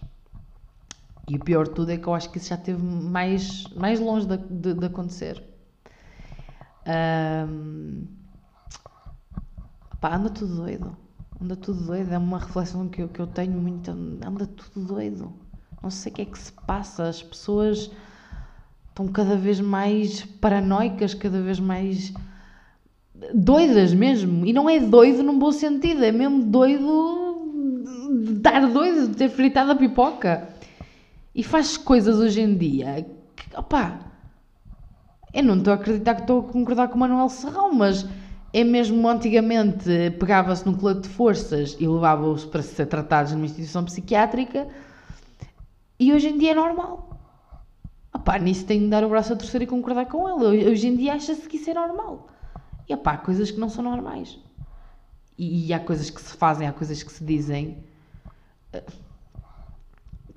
E o pior de tudo é que eu acho que isso já esteve mais, mais longe de, de, de acontecer. Um, pá, anda tudo doido. Anda tudo doido. É uma reflexão que eu, que eu tenho muito. Anda tudo doido. Não sei o que é que se passa. As pessoas estão cada vez mais paranoicas, cada vez mais doidas mesmo. E não é doido num bom sentido, é mesmo doido de estar doido, de ter fritado a pipoca. E faz coisas hoje em dia que, opá, eu não estou a acreditar que estou a concordar com o Manuel Serrão, mas é mesmo antigamente pegava-se num colete de forças e levava-os para ser tratados numa instituição psiquiátrica e hoje em dia é normal. Opá, nisso tenho de dar o braço a torcer e concordar com ele. Hoje em dia acha-se que isso é normal. E há pá, coisas que não são normais. E, e, há coisas que se fazem, há coisas que se dizem. Eh,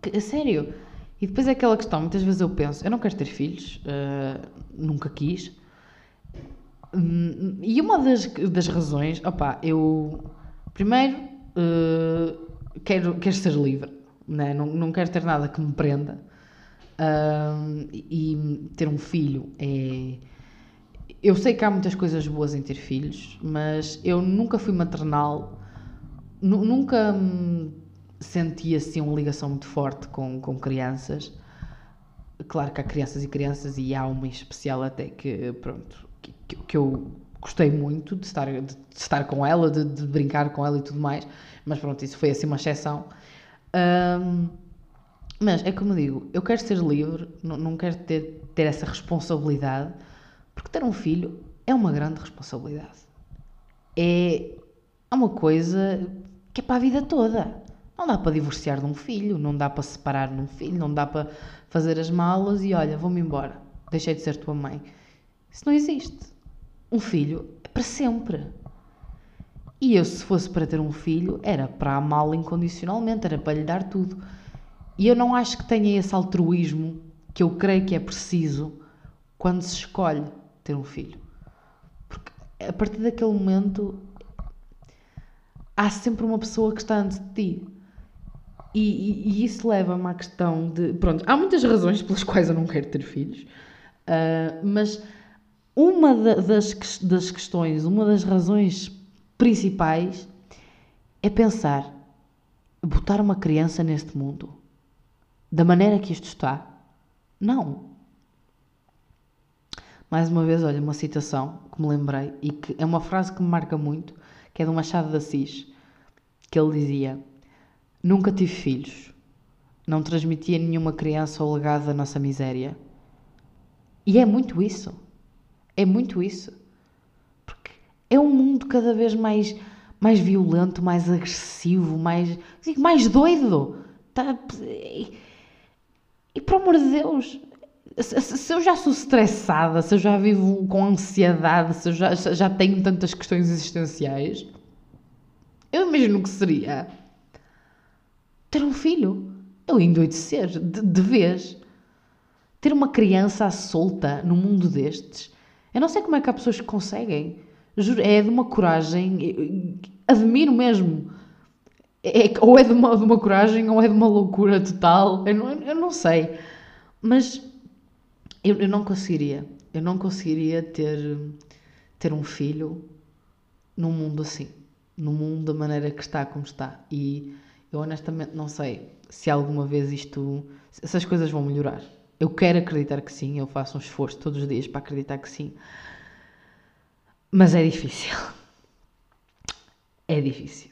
que, a sério. E depois é aquela questão, muitas vezes eu penso, eu não quero ter filhos, uh, nunca quis. Um, e uma das, das razões, opá, eu primeiro uh, quero, quero ser livre, né? não, não quero ter nada que me prenda. Uh, e ter um filho é eu sei que há muitas coisas boas em ter filhos, mas eu nunca fui maternal, nunca senti assim uma ligação muito forte com, com crianças. Claro que há crianças e crianças, e há uma em especial até que, pronto, que, que eu gostei muito de estar, de, de estar com ela, de, de, brincar com ela e tudo mais, mas pronto, isso foi assim uma exceção. Um, mas é como digo, eu quero ser livre, não, não quero ter, ter essa responsabilidade, porque ter um filho é uma grande responsabilidade. É, é uma coisa que é para a vida toda. Não dá para divorciar de um filho, não dá para separar de um filho, não dá para fazer as malas e olha, vou-me embora, deixei de ser tua mãe. Isso não existe. Um filho é para sempre. E eu, se fosse para ter um filho, era para amá-lo incondicionalmente, era para lhe dar tudo. E eu não acho que tenha esse altruísmo que eu creio que é preciso quando se escolhe ter um filho. Porque a partir daquele momento há sempre uma pessoa que está antes de ti. E, e, e isso leva-me à questão de. Pronto, há muitas razões pelas quais eu não quero ter filhos, uh, mas uma das, das questões, uma das razões principais é pensar: botar uma criança neste mundo da maneira que isto está? Não. Mais uma vez, olha, uma citação que me lembrei e que é uma frase que me marca muito, que é do Machado de Assis, que ele dizia: Nunca tive filhos, não transmitia nenhuma criança o legado da nossa miséria. E é muito isso. É muito isso. Porque é um mundo cada vez mais, mais violento, mais agressivo, mais, mais doido. Tá, e, e por amor de Deus, se, eu já sou estressada, se eu já vivo com ansiedade, se eu já, já tenho tantas questões existenciais, eu imagino que seria ter um filho. Eu endoidecer de, de vez. Ter uma criança solta no mundo destes eu não sei como é que há pessoas que conseguem. Juro, é de uma coragem. Admiro mesmo. É, ou é de uma, de uma coragem ou é de uma loucura total. Eu não, eu não sei. Mas eu, eu não conseguiria. Eu não conseguiria ter, ter um filho num mundo assim. Num mundo da maneira que está como está. E eu honestamente não sei se alguma vez isto. essas coisas vão melhorar. Eu quero acreditar que sim, eu faço um esforço todos os dias para acreditar que sim. Mas é difícil. É difícil.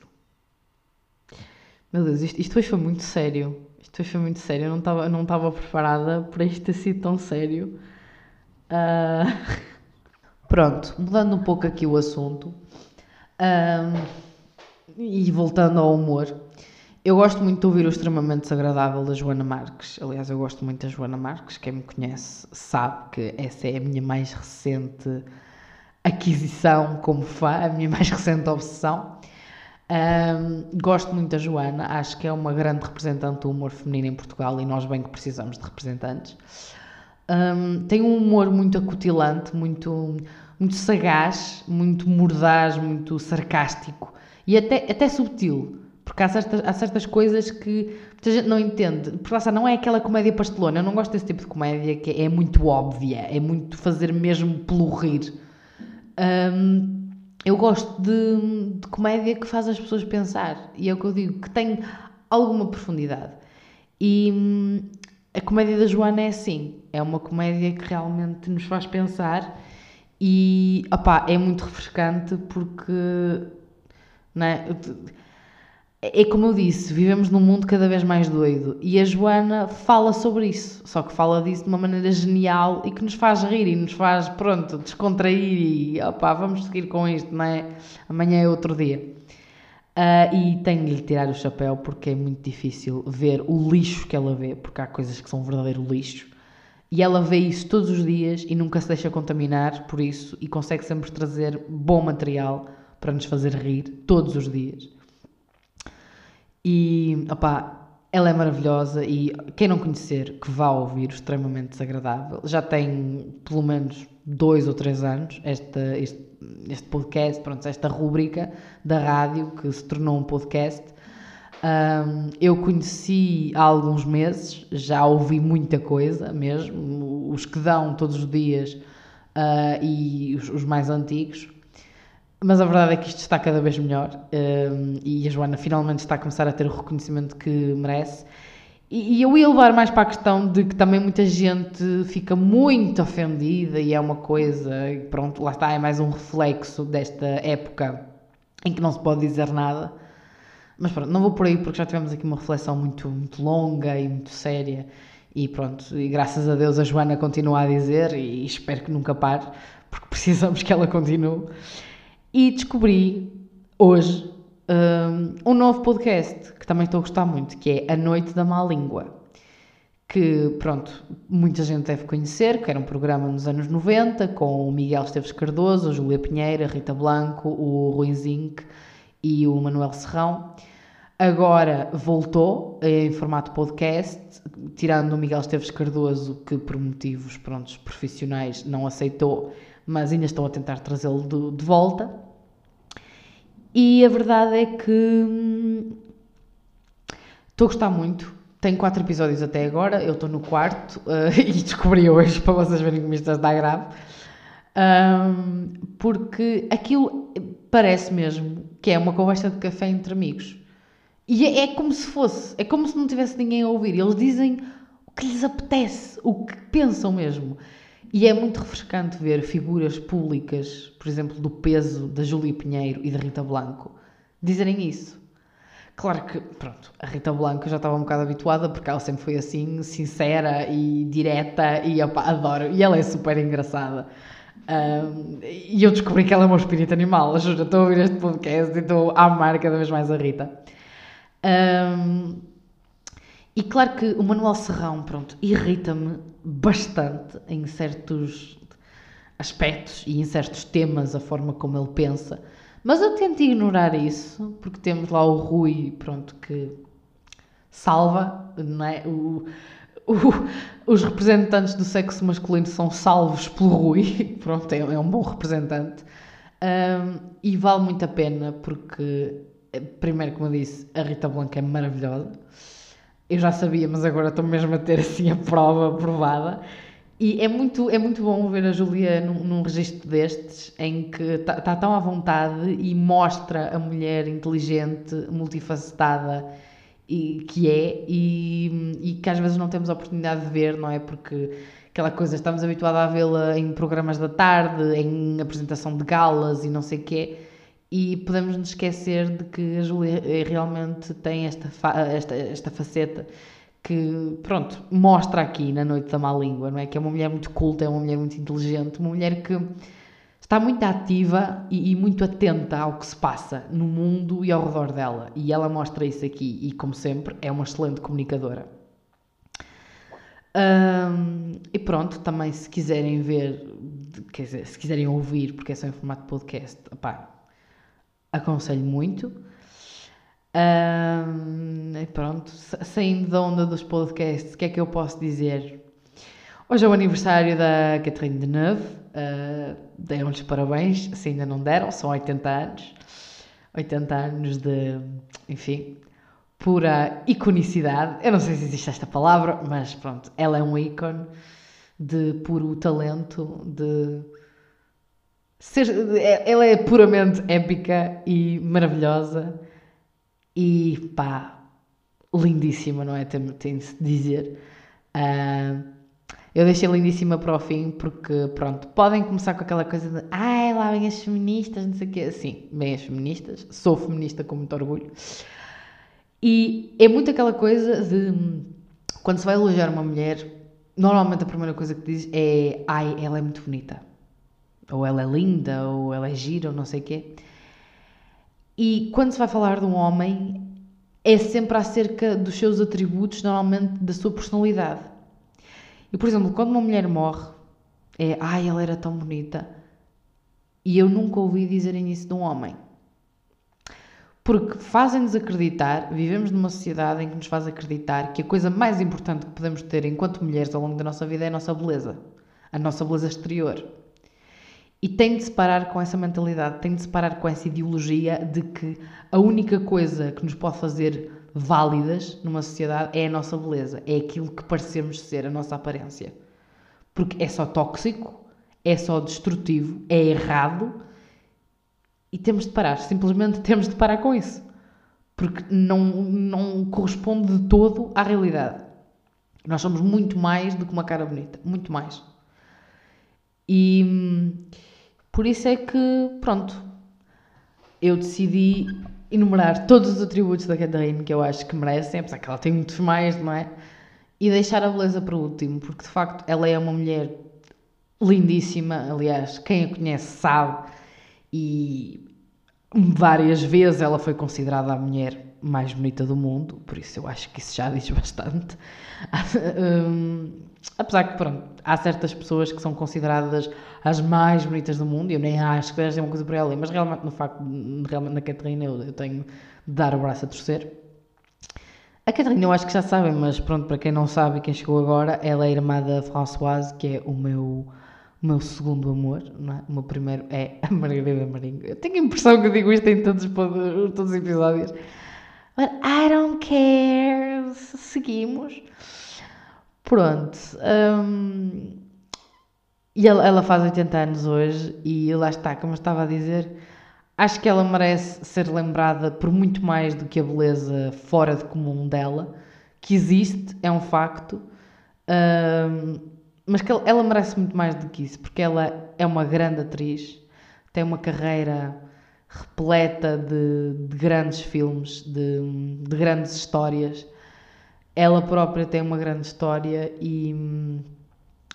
Meu Deus, isto, isto hoje foi muito sério. Isto foi muito sério. Eu não estava não preparada para isto ter sido tão sério. Uh... Pronto, mudando um pouco aqui o assunto. Uh... E voltando ao humor. Eu gosto muito de ouvir o extremamente desagradável da Joana Marques. Aliás, eu gosto muito da Joana Marques. Quem me conhece sabe que essa é a minha mais recente aquisição como fã, a minha mais recente obsessão. Um, gosto muito da Joana, acho que é uma grande representante do humor feminino em Portugal e nós bem que precisamos de representantes. Um, tem um humor muito acutilante, muito, muito sagaz, muito mordaz, muito sarcástico e até, até subtil. Porque há certas, há certas coisas que muita gente não entende. Porque lá não é aquela comédia pastelona. Eu não gosto desse tipo de comédia que é muito óbvia, é muito fazer mesmo pelo rir. Um, eu gosto de, de, comédia que faz as pessoas pensar. E é o que eu digo, que tem alguma profundidade. E hum, a comédia da Joana é assim. É uma comédia que realmente nos faz pensar. E opá, é muito refrescante porque. Não é? É como eu disse, vivemos num mundo cada vez mais doido e a Joana fala sobre isso, só que fala disso de uma maneira genial e que nos faz rir e nos faz, pronto, descontrair e opá, vamos seguir com isto, não é? Amanhã é outro dia. Uh, e tenho de lhe tirar o chapéu porque é muito difícil ver o lixo que ela vê, porque há coisas que são verdadeiro lixo e ela vê isso todos os dias e nunca se deixa contaminar por isso e consegue sempre trazer bom material para nos fazer rir todos os dias. E, opá, ela é maravilhosa e quem não conhecer, que vá ouvir extremamente desagradável. Já tem pelo menos dois ou três anos esta, este, este podcast, pronto, esta rúbrica da rádio que se tornou um podcast. Um, eu conheci há alguns meses, já ouvi muita coisa mesmo, os que dão todos os dias uh, e os, os mais antigos. Mas a verdade é que isto está cada vez melhor um, e a Joana finalmente está a começar a ter o reconhecimento que merece. E, e eu ia levar mais para a questão de que também muita gente fica muito ofendida e é uma coisa, pronto, lá está, é mais um reflexo desta época em que não se pode dizer nada. Mas pronto, não vou por aí porque já tivemos aqui uma reflexão muito, muito longa e muito séria. E pronto, e graças a Deus a Joana continua a dizer e espero que nunca pare, porque precisamos que ela continue. E descobri hoje um, um novo podcast que também estou a gostar muito, que é A Noite da Má Língua. Que, pronto, muita gente deve conhecer, que era um programa nos anos 90 com o Miguel Esteves Cardoso, a Júlia Pinheira, a Rita Blanco, o Rui Zinc e o Manuel Serrão. Agora voltou em formato podcast, tirando o Miguel Esteves Cardoso, que por motivos prontos, profissionais não aceitou, mas ainda estão a tentar trazê-lo de, de, volta. E a verdade é que hum, estou a gostar muito. Tem quatro episódios até agora, eu estou no quarto uh, e descobri hoje para vocês verem como isto está grave. Um, porque aquilo parece mesmo que é uma conversa de café entre amigos. E é, é, como se fosse, é como se não tivesse ninguém a ouvir. Eles dizem o que lhes apetece, o que pensam mesmo. E é muito refrescante ver figuras públicas, por exemplo, do peso da Júlia Pinheiro e da Rita Blanco, dizerem isso. Claro que, pronto, a Rita Blanco já estava um bocado habituada porque ela sempre foi assim, sincera e direta e opa, adoro. E ela é super engraçada. Um, e eu descobri que ela é meu espírito animal. Juro, estou a ouvir este podcast e estou a amar cada vez mais a Rita. Um, e claro que o Manuel Serrão, pronto, irrita-me bastante em certos aspectos e em certos temas, a forma como ele pensa. Mas eu tento ignorar isso, porque temos lá o Rui, pronto, que salva, não é? O, o, os representantes do sexo masculino são salvos pelo Rui, pronto, é, é um bom representante. Um, e vale muito a pena porque primeiro, como eu disse, a Rita Blanca é maravilhosa. Eu já sabia, mas agora estou mesmo a ter assim a prova provada. E é muito, é muito bom ver a Julia num, num registro destes, em que está tá tão à vontade e mostra a mulher inteligente, multifacetada e, que é, e, e que às vezes não temos a oportunidade de ver, não é? Porque aquela coisa, estamos habituados a vê-la em programas da tarde, em apresentação de galas e não sei o quê e podemos nos esquecer de que a Júlia eh, realmente tem esta, esta, esta faceta que, pronto, mostra aqui na Noite da Má Língua, não é? Que é uma mulher muito culta, é uma mulher muito inteligente, uma mulher que está muito ativa e, e, muito atenta ao que se passa no mundo e ao redor dela. E ela mostra isso aqui e, como sempre, é uma excelente comunicadora. E pronto, também se quiserem ver, quer dizer, se quiserem ouvir, porque é só em formato podcast, opá, aconselho muito. Um, e pronto, saindo da onda dos podcasts, o que é que eu posso dizer? Hoje é o aniversário da Catherine Deneuve, uh, deram-lhes parabéns, se ainda não deram, são 80 anos. 80 anos de, enfim, pura iconicidade. Eu não sei se existe esta palavra, mas pronto, ela é um ícone de puro talento, de ela é puramente épica e maravilhosa e pá, lindíssima, não é? Tem, tem de se dizer. Uh, eu deixei lindíssima para o fim porque, pronto, podem começar com aquela coisa de ai, lá vem as feministas, não sei o quê. Sim, vem as feministas, sou feminista com muito orgulho. E é muito aquela coisa de quando se vai elogiar uma mulher, normalmente a primeira coisa que diz é ai, ela é muito bonita ou ela é linda, ou ela é gira, ou não sei o quê. E quando se vai falar de um homem, é sempre acerca dos seus atributos, normalmente da sua personalidade. E, por exemplo, quando uma mulher morre, é ai, ela era tão bonita. E eu nunca ouvi dizerem isso de um homem. Porque fazem-nos acreditar, vivemos numa sociedade em que nos faz acreditar que a coisa mais importante que podemos ter enquanto mulheres ao longo da nossa vida é a nossa beleza, a nossa beleza exterior. E tem de se parar com essa mentalidade, tem de se parar com essa ideologia de que a única coisa que nos pode fazer válidas numa sociedade é a nossa beleza, é aquilo que parecemos ser, a nossa aparência. Porque é só tóxico, é só destrutivo, é errado e temos de parar, simplesmente temos de parar com isso. porque não, não corresponde de todo à realidade. Nós somos muito mais do que uma cara bonita, muito mais. E hum, por isso é que, pronto, eu decidi enumerar todos os atributos da Catarina que eu acho que merecem, apesar que ela tem muitos mais, não é? E deixar a beleza para o último, porque de facto ela é uma mulher lindíssima, aliás, quem a conhece sabe, e várias vezes ela foi considerada a mulher mais bonita do mundo, por isso eu acho que isso já diz bastante. um, apesar que, pronto, há certas pessoas que são consideradas as mais bonitas do mundo, e eu nem acho que seja uma coisa para ela, mas realmente, no facto, realmente na Catarina eu, eu tenho de dar o braço a torcer. A Catarina eu acho que já sabem, mas pronto, para quem não sabe quem chegou agora, ela é irmã da Françoise, que é o meu, meu segundo amor, é? o meu primeiro é a Margarida Marinho. Eu tenho a impressão que eu digo isto em todos, todos os episódios. But I don't care. Seguimos. Pronto. Um, e ela, ela, faz 80 anos hoje e lá está, como eu estava a dizer, acho que ela merece ser lembrada por muito mais do que a beleza fora de comum dela, que existe, é um facto, um, mas que ela, ela merece muito mais do que isso, porque ela é uma grande atriz, tem uma carreira repleta de, de grandes filmes, de, de, grandes histórias. Ela própria tem uma grande história e,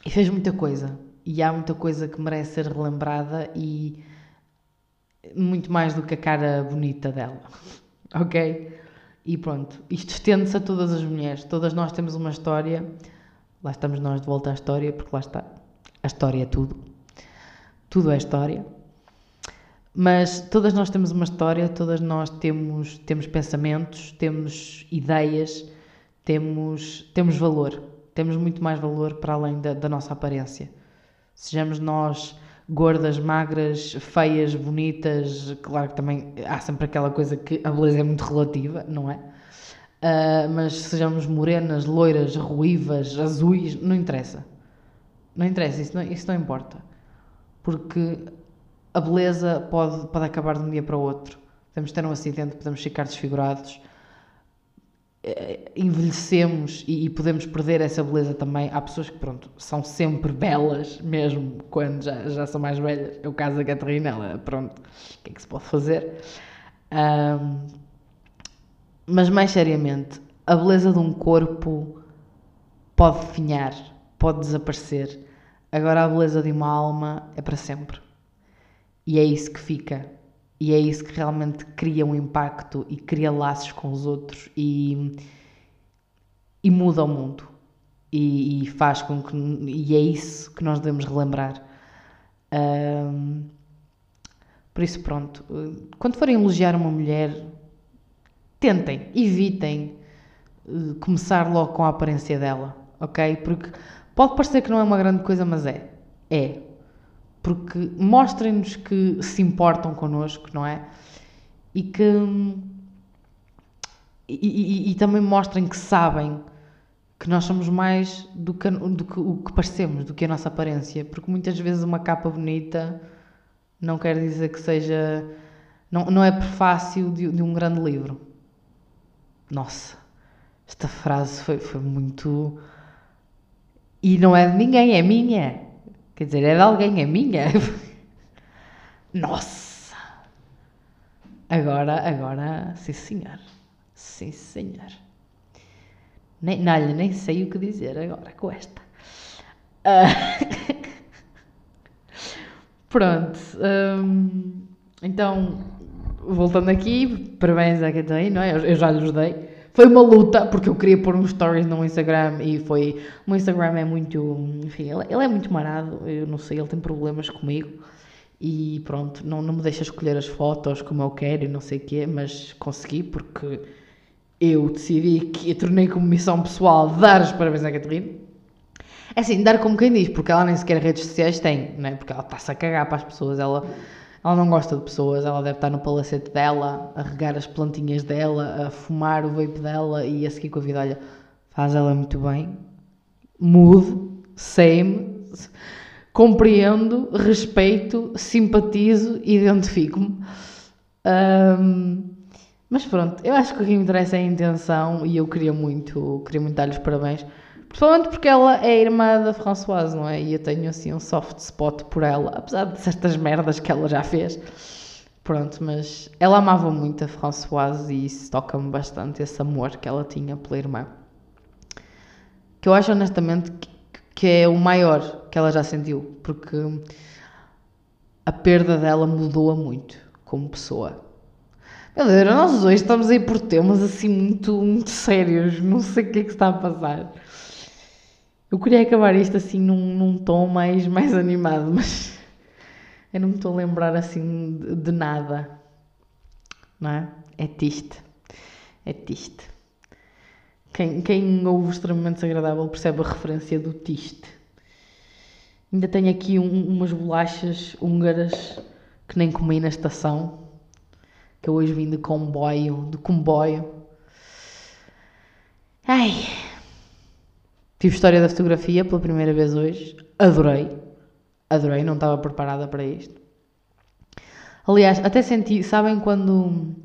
e, fez muita coisa. E há muita coisa que merece ser relembrada e muito mais do que a cara bonita dela. ok? E pronto, isto estende-se a todas as mulheres. Todas nós temos uma história. Lá estamos nós de volta à história, porque lá está. A história é tudo. Tudo é história. Mas todas nós temos uma história, todas nós temos, temos pensamentos, temos ideias, temos, temos valor. Temos muito mais valor para além da, da nossa aparência. Sejamos nós gordas, magras, feias, bonitas, claro que também há sempre aquela coisa que a beleza é muito relativa, não é? Uh, mas sejamos morenas, loiras, ruivas, azuis, não interessa. Não interessa, isso não, isso não importa. Porque a beleza pode, pode acabar de um dia para o outro. Podemos ter um acidente, podemos ficar desfigurados, eh, envelhecemos e, e, podemos perder essa beleza também. Há pessoas que, pronto, são sempre belas, mesmo quando já, já são mais velhas. É o caso da Catarina, ela, pronto, o que é que se pode fazer? Um, mas mais seriamente, a beleza de um corpo pode finhar, pode desaparecer. Agora a beleza de uma alma é para sempre. E é isso que fica. E é isso que realmente cria um impacto e cria laços com os outros e, e muda o mundo. E, e faz com que. E é isso que nós devemos relembrar. Um, por isso, pronto. Quando forem elogiar uma mulher, tentem, evitem uh, começar logo com a aparência dela, ok? Porque pode parecer que não é uma grande coisa, mas é. É porque mostrem-nos que se importam connosco, não é? E que. E, e, e, também mostrem que sabem que nós somos mais do que, do que o que parecemos, do que a nossa aparência, porque muitas vezes uma capa bonita não quer dizer que seja. Não, não é prefácio de, de um grande livro. Nossa, esta frase foi, foi muito. E não é de ninguém, é minha. Quer dizer, é de alguém, é minha. Nossa! Agora, agora, sim senhor. Sim senhor. Nem, não, nem sei o que dizer agora com esta. Uh, pronto. Um, então, voltando aqui, parabéns à Catarina, não é? Eu, eu já lhes dei. Foi uma luta, porque eu queria pôr uns stories no Instagram e foi. O meu Instagram é muito. Enfim, ele, ele é muito marado, eu não sei, ele tem problemas comigo e pronto, não, não me deixa escolher as fotos como eu quero e não sei o quê, mas consegui porque eu decidi que eu tornei como missão pessoal dar os parabéns à Catarina. É assim, dar como quem diz, porque ela nem sequer redes sociais tem, né? porque ela está-se a cagar para as pessoas, ela ela não gosta de pessoas, ela deve estar no palacete dela, a regar as plantinhas dela, a fumar o vape dela e a seguir com a vida. Olha, faz ela muito bem, mude, sei-me, compreendo, respeito, simpatizo, identifico-me. Um, Mas pronto, eu acho que o que me interessa é a intenção e eu queria muito, queria muito dar-lhes parabéns. Principalmente porque ela é irmã da Françoise, não é? E eu tenho assim um soft spot por ela, apesar de certas merdas que ela já fez. Pronto, mas ela amava muito a Françoise e isso toca-me bastante, esse amor que ela tinha pela irmã. Que eu acho honestamente que, que é o maior que ela já sentiu, porque a perda dela mudou-a muito como pessoa. Meu Deus, nós dois estamos aí por temas assim muito, muito sérios, não sei o que é que está a passar. Eu queria acabar isto assim num, num tom mais, mais animado, mas eu não me estou a lembrar assim de, de nada. Não é? É triste. É triste. Quem, quem ouve extremamente desagradável percebe a referência do tiste. Ainda tenho aqui um, umas bolachas húngaras que nem comi na estação que eu hoje vim de comboio, de comboio. Ai, tive história da fotografia pela primeira vez hoje, adorei, adorei, não estava preparada para isto. Aliás, até senti, sabem quando.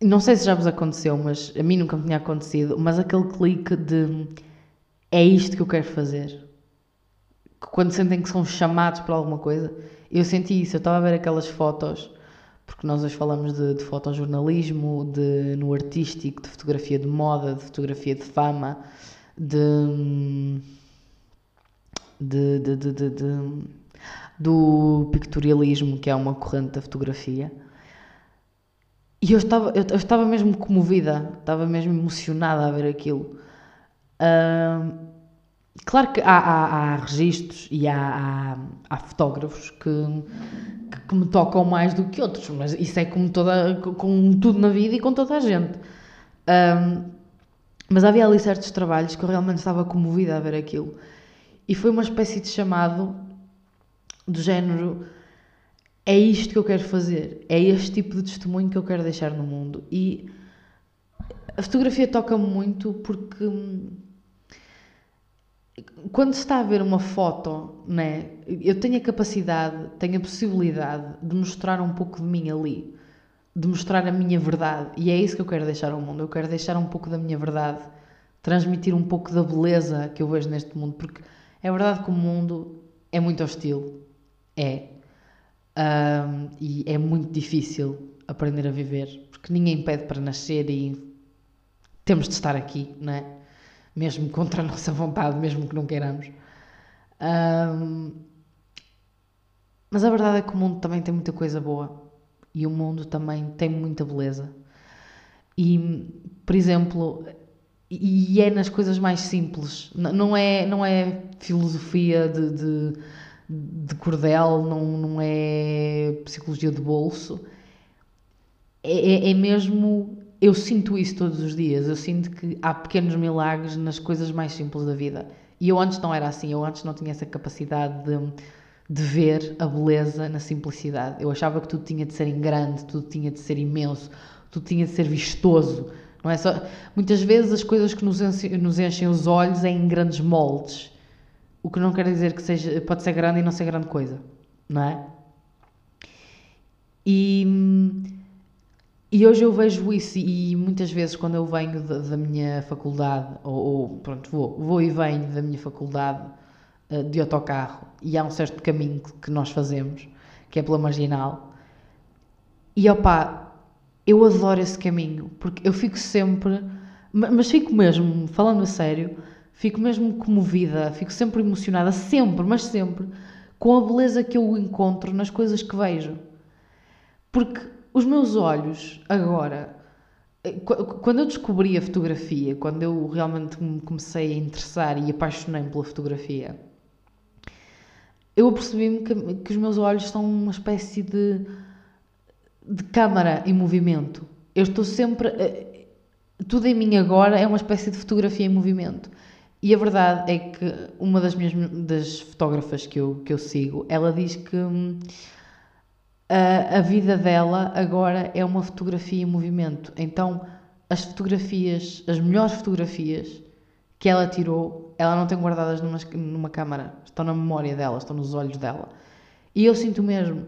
Não sei se já vos aconteceu, mas a mim nunca me tinha acontecido, mas aquele clique de é isto que eu quero fazer. Quando sentem que são chamados para alguma coisa, eu senti isso. Eu estava a ver aquelas fotos porque nós hoje falamos de, de fotojornalismo, de, no artístico, de fotografia de moda, de fotografia de fama, de, de, de, do pictorialismo, que é uma corrente da fotografia. E eu estava, eu, eu estava mesmo comovida, estava mesmo emocionada a ver aquilo. Uh, claro que há, há, há registros e há, há, há fotógrafos que, que, que, me tocam mais do que outros, mas isso é como toda, com tudo na vida e com toda a gente. Um, mas havia ali certos trabalhos que eu realmente estava comovida a ver aquilo. E foi uma espécie de chamado do género: é isto que eu quero fazer, é este tipo de testemunho que eu quero deixar no mundo. E a fotografia toca-me muito porque quando se está a ver uma foto, né, eu tenho a capacidade, tenho a possibilidade de mostrar um pouco de mim ali, de mostrar a minha verdade, e é isso que eu quero deixar ao mundo. Eu quero deixar um pouco da minha verdade, transmitir um pouco da beleza que eu vejo neste mundo, porque é verdade que o mundo é muito hostil, é, um, e é muito difícil aprender a viver, porque ninguém pede para nascer e temos de estar aqui, não é? Mesmo contra a nossa vontade, mesmo que não queiramos. Um, mas a verdade é que o mundo também tem muita coisa boa e o mundo também tem muita beleza. E, por exemplo, e é nas coisas mais simples, não é, não é filosofia de, de, de cordel, não, não é psicologia de bolso, é, é, é mesmo eu sinto isso todos os dias. Eu sinto que há pequenos milagres nas coisas mais simples da vida. E eu antes não era assim. Eu antes não tinha essa capacidade de, de ver a beleza na simplicidade. Eu achava que tudo tinha de ser em grande, tudo tinha de ser imenso, tudo tinha de ser vistoso. Não é só... Muitas vezes as coisas que nos enchem, nos enchem os olhos é em grandes moldes. O que não quer dizer que seja, pode ser grande e não ser grande coisa. Não é? E e hoje eu vejo isso e muitas vezes quando eu venho da, da minha faculdade, ou, ou, pronto, vou, vou e venho da minha faculdade uh, de autocarro, e há um certo caminho que nós fazemos, que é pela marginal, e opá, eu adoro esse caminho, porque eu fico sempre, mas fico mesmo, falando a sério, fico mesmo comovida, fico sempre emocionada, sempre, mas sempre, com a beleza que eu encontro nas coisas que vejo. Porque os meus olhos, agora, eh, quando eu descobri a fotografia, quando eu realmente me comecei a interessar e apaixonei-me pela fotografia, eu percebi-me que, que, os meus olhos são uma espécie de, de câmara em movimento. Eu estou sempre. Eh, tudo em mim agora é uma espécie de fotografia em movimento. E a verdade é que uma das minhas das fotógrafas que eu, que eu sigo, ela diz que hum, a, a vida dela agora é uma fotografia em movimento. Então, as fotografias, as melhores fotografias que ela tirou, ela não tem guardadas numa, numa câmara, estão na memória dela, estão nos olhos dela. E eu sinto mesmo.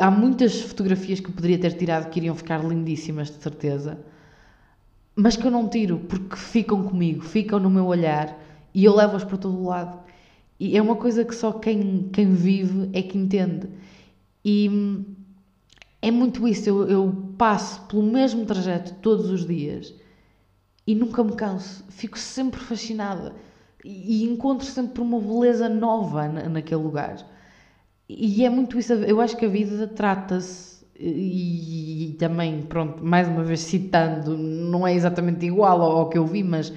há muitas fotografias que poderia ter tirado que iriam ficar lindíssimas, de certeza, mas que eu não tiro porque ficam comigo, ficam no meu olhar e eu levo-as para todo o lado. E é uma coisa que só quem, quem vive é que entende. E é muito isso. Eu, eu passo pelo mesmo trajeto todos os dias e nunca me canso. Fico sempre fascinada e, e encontro sempre uma beleza nova na, naquele lugar. E é muito isso. Eu acho que a vida trata-se, e, e, também, pronto, mais uma vez citando, não é exatamente igual ao, ao que eu vi, mas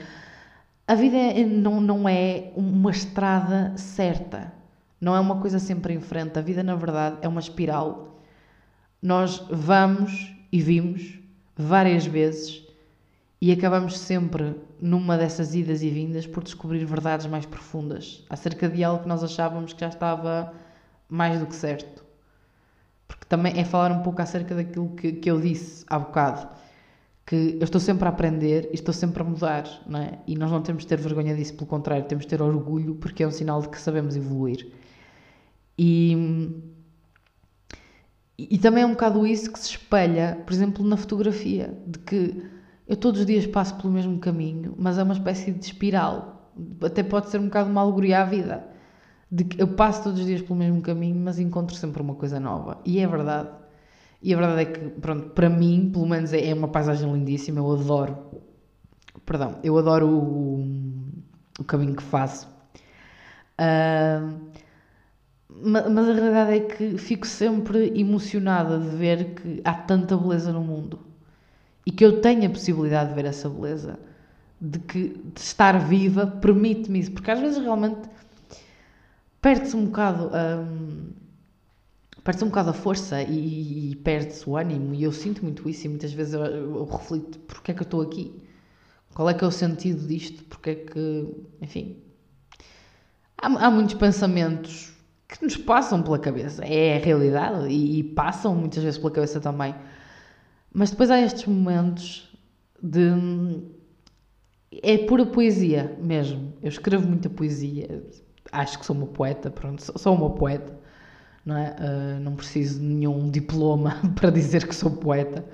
a vida é, não, não é uma estrada certa. Não é uma coisa sempre em frente. A vida, na verdade, é uma espiral. Nós vamos e vimos várias vezes e acabamos sempre numa dessas idas e vindas por descobrir verdades mais profundas acerca de algo que nós achávamos que já estava mais do que certo. Porque também é falar um pouco acerca daquilo que, que eu disse há bocado, que eu estou sempre a aprender e estou sempre a mudar, não é? E nós não temos de ter vergonha disso, pelo contrário, temos de ter orgulho porque é um sinal de que sabemos evoluir. E, e também é um bocado isso que se espelha, por exemplo, na fotografia, de que eu todos os dias passo pelo mesmo caminho, mas é uma espécie de espiral. Até pode ser um bocado uma alegoria à vida de que eu passo todos os dias pelo mesmo caminho, mas encontro sempre uma coisa nova. E é verdade. E a verdade é que, pronto, para mim, pelo menos é, é uma paisagem lindíssima, eu adoro. Perdão, eu adoro o, o caminho que faço. Uh, mas, a realidade é que fico sempre emocionada de ver que há tanta beleza no mundo e que eu tenho a possibilidade de ver essa beleza, de que de estar viva permite-me isso, porque às vezes realmente perde-se um bocado um, perde-se um bocado a força e, e perde-se o ânimo e eu sinto muito isso e muitas vezes eu, eu, reflito porque é que eu estou aqui? Qual é que é o sentido disto? Porque é que enfim há, há muitos pensamentos que nos passam pela cabeça é a realidade e, e passam muitas vezes pela cabeça também mas depois há estes momentos de é pura poesia mesmo eu escrevo muita poesia acho que sou uma poeta, pronto, sou uma poeta, não é? Uh, não preciso de nenhum diploma para dizer que sou poeta.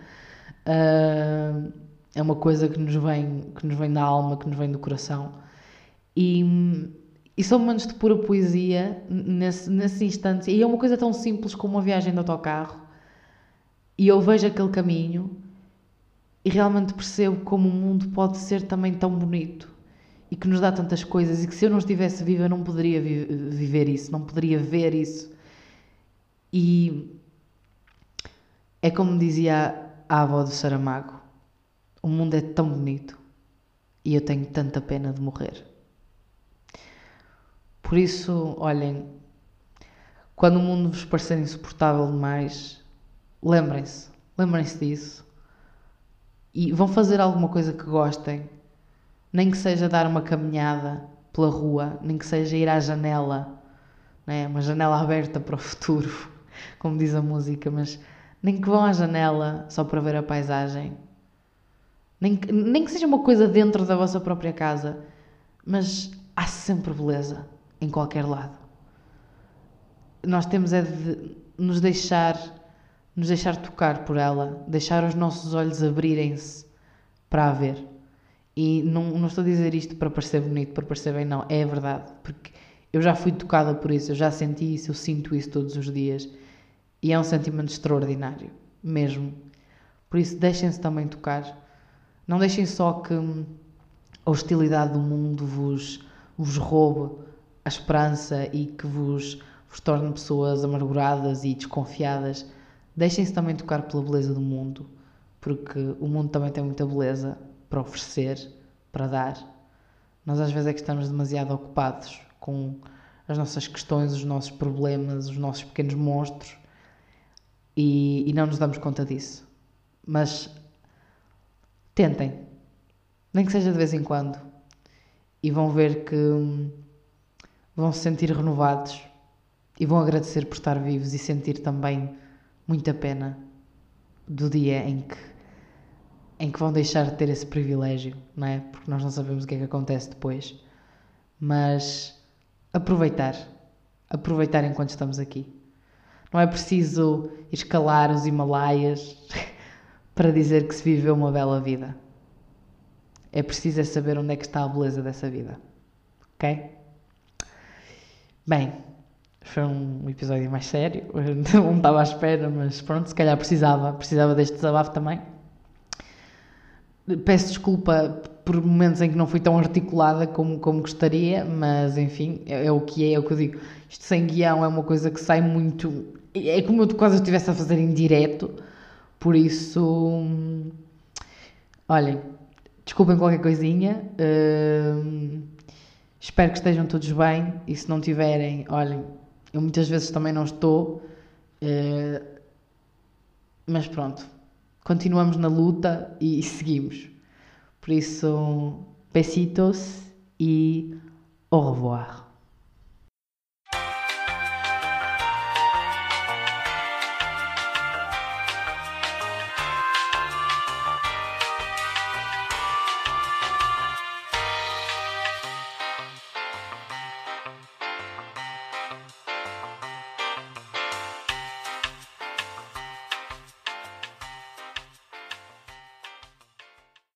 Uh, é uma coisa que nos vem, que nos vem da alma, que nos vem do coração. E, e são momentos de pura poesia nesse, nesse instante. E é uma coisa tão simples como uma viagem de autocarro. E eu vejo aquele caminho e realmente percebo como o mundo pode ser também tão bonito e que nos dá tantas coisas e que se eu não estivesse viva eu não poderia vi viver isso, não poderia ver isso. E é como dizia a avó do Saramago: o mundo é tão bonito e eu tenho tanta pena de morrer. Por isso, olhem, quando o mundo vos parecer insuportável demais, lembrem-se, lembrem-se disso e vão fazer alguma coisa que gostem nem que seja dar uma caminhada pela rua, nem que seja ir à janela, né? uma janela aberta para o futuro, como diz a música, mas nem que vão à janela só para ver a paisagem, nem que, nem que seja uma coisa dentro da vossa própria casa, mas há sempre beleza em qualquer lado. Nós temos é de nos deixar, nos deixar tocar por ela, deixar os nossos olhos abrirem-se para a ver. E não, não estou a dizer isto para parecer bonito, para parecer bem, não. É verdade. Porque eu já fui tocada por isso, eu já senti isso, eu sinto isso todos os dias. E é um sentimento extraordinário, mesmo. Por isso, deixem-se também tocar. Não deixem só que a hostilidade do mundo vos, vos roube a esperança e que vos, vos torne pessoas amarguradas e desconfiadas. Deixem-se também tocar pela beleza do mundo, porque o mundo também tem muita beleza para oferecer, para dar. Nós às vezes é que estamos demasiado ocupados com as nossas questões, os nossos problemas, os nossos pequenos monstros e, e não nos damos conta disso. Mas tentem, nem que seja de vez em quando, e vão ver que hum, vão se sentir renovados e vão agradecer por estar vivos e sentir também muita pena do dia em que em que vão deixar de ter esse privilégio, não é? Porque nós não sabemos o que é que acontece depois. Mas aproveitar. Aproveitar enquanto estamos aqui. Não é preciso escalar os Himalaias para dizer que se viveu uma bela vida. É preciso é saber onde é que está a beleza dessa vida. Ok? Bem, foi um episódio mais sério. Não estava à espera, mas pronto, se calhar precisava, precisava deste desabafo também. Peço desculpa por momentos em que não fui tão articulada como, como gostaria, mas enfim, é, é, o que é, é o que eu digo. Isto sem guião é uma coisa que sai muito. É como eu quase estivesse a fazer em direto, por isso. Olhem, desculpem qualquer coisinha. Uh, espero que estejam todos bem e se não tiverem, olhem, eu muitas vezes também não estou. Uh, mas pronto, continuamos na luta e, e seguimos. Por isso, besitos e au revoir.